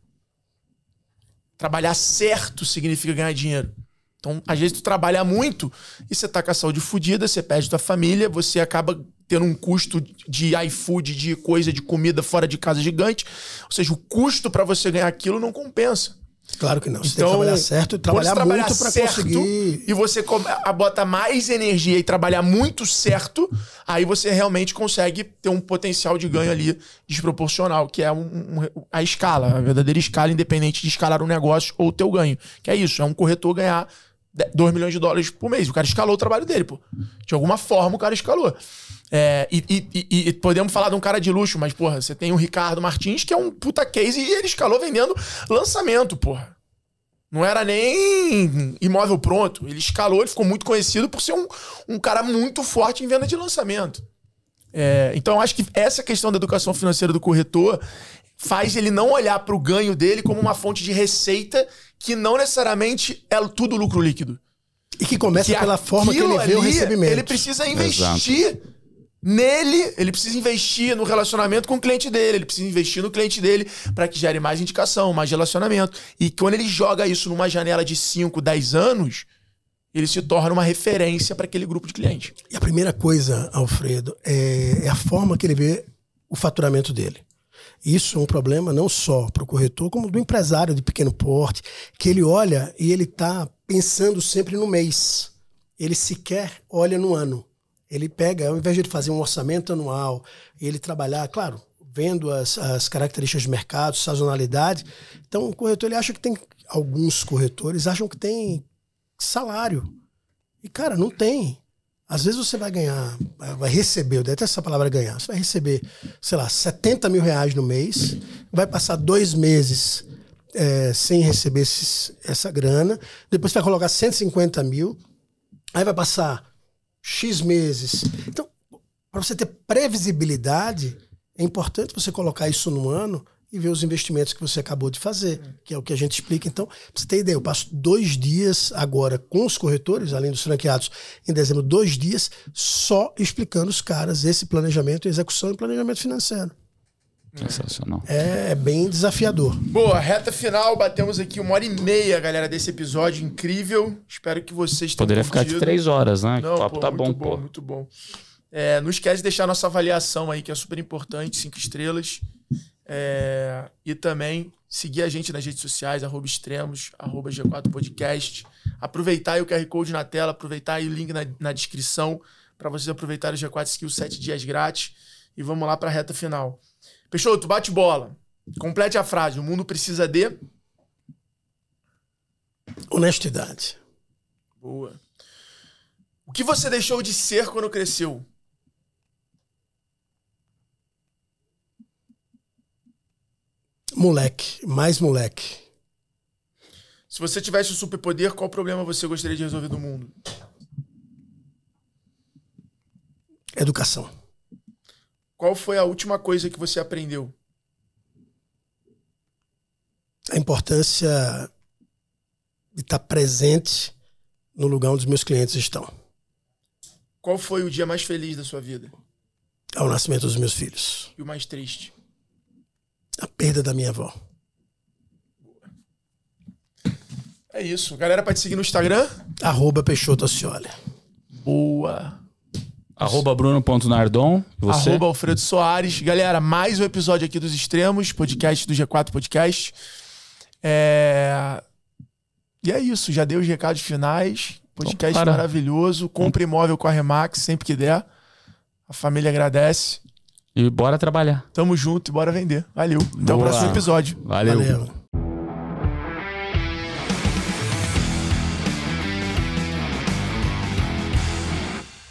Speaker 4: Trabalhar certo significa ganhar dinheiro. Então, às vezes, tu trabalha muito e você tá com a saúde fodida, você perde tua família, você acaba tendo um custo de iFood, de coisa, de comida fora de casa gigante. Ou seja, o custo para você ganhar aquilo não compensa.
Speaker 3: Claro que não. Você então, tem que então, trabalhar certo e trabalhar, trabalhar muito para conseguir.
Speaker 4: E você bota mais energia e trabalhar muito certo, aí você realmente consegue ter um potencial de ganho ali desproporcional, que é um, um, a escala, a verdadeira escala, independente de escalar um negócio ou o teu ganho. Que é isso, é um corretor ganhar 2 milhões de dólares por mês. O cara escalou o trabalho dele, pô. De alguma forma o cara escalou. É, e, e, e, podemos falar de um cara de luxo, mas, porra, você tem o Ricardo Martins, que é um puta case, e ele escalou vendendo lançamento, porra. Não era nem imóvel pronto. Ele escalou, ele ficou muito conhecido por ser um, um cara muito forte em venda de lançamento. É, então, acho que essa questão da educação financeira do corretor faz ele não olhar para o ganho dele como uma fonte de receita que não necessariamente é tudo lucro líquido.
Speaker 3: E que começa que pela forma que ele vê o recebimento.
Speaker 4: Ele precisa investir Exato. nele, ele precisa investir no relacionamento com o cliente dele, ele precisa investir no cliente dele para que gere mais indicação, mais relacionamento. E quando ele joga isso numa janela de 5, 10 anos, ele se torna uma referência para aquele grupo de clientes.
Speaker 3: E a primeira coisa, Alfredo, é, é a forma que ele vê o faturamento dele. Isso é um problema não só para o corretor, como do empresário de pequeno porte, que ele olha e ele está pensando sempre no mês. Ele sequer olha no ano. Ele pega, ao invés de ele fazer um orçamento anual e ele trabalhar, claro, vendo as, as características de mercado, sazonalidade. Então, o corretor ele acha que tem. Alguns corretores acham que tem salário. E, cara, não tem. Às vezes você vai ganhar, vai receber, eu essa palavra ganhar, você vai receber, sei lá, 70 mil reais no mês, vai passar dois meses é, sem receber esses, essa grana, depois você vai colocar 150 mil, aí vai passar X meses. Então, para você ter previsibilidade, é importante você colocar isso no ano e ver os investimentos que você acabou de fazer, que é o que a gente explica. Então, pra você ter ideia, eu passo dois dias agora com os corretores, além dos franqueados, em dezembro, dois dias, só explicando os caras esse planejamento, execução e planejamento financeiro.
Speaker 5: Sensacional.
Speaker 3: É, é bem desafiador.
Speaker 4: Boa, reta final, batemos aqui uma hora e meia, galera, desse episódio incrível. Espero que vocês tenham
Speaker 5: Poderia ficar de três horas, né?
Speaker 4: Não, o papo pô, tá bom, bom, pô. Muito bom. É, não esquece de deixar nossa avaliação aí, que é super importante, cinco estrelas. É, e também seguir a gente nas redes sociais, arroba extremos, arroba G4 Podcast. Aproveitar aí o QR Code na tela, aproveitar aí o link na, na descrição para vocês aproveitarem o G4 Skills 7 dias grátis. E vamos lá para a reta final. Peixoto, bate bola. Complete a frase. O mundo precisa de.
Speaker 3: Honestidade.
Speaker 4: Boa. O que você deixou de ser quando cresceu?
Speaker 3: Moleque, mais moleque.
Speaker 4: Se você tivesse um superpoder, qual problema você gostaria de resolver do mundo?
Speaker 3: Educação.
Speaker 4: Qual foi a última coisa que você aprendeu?
Speaker 3: A importância de estar presente no lugar onde os meus clientes estão.
Speaker 4: Qual foi o dia mais feliz da sua vida?
Speaker 3: É o nascimento dos meus filhos.
Speaker 4: E o mais triste?
Speaker 3: A perda da minha avó.
Speaker 4: É isso. Galera, pode seguir no Instagram?
Speaker 3: Arroba Peixoto Ascioli.
Speaker 4: Boa.
Speaker 5: Arroba Bruno.nardon.
Speaker 4: Você? Arroba Alfredo Soares. Galera, mais um episódio aqui dos Extremos, podcast do G4 Podcast. É... E é isso, já dei os recados finais. Podcast Opa, maravilhoso. Compre imóvel com a Remax sempre que der. A família agradece.
Speaker 5: E bora trabalhar.
Speaker 4: Tamo junto e bora vender. Valeu. Até Boa. o próximo episódio.
Speaker 5: Valeu. Valeu.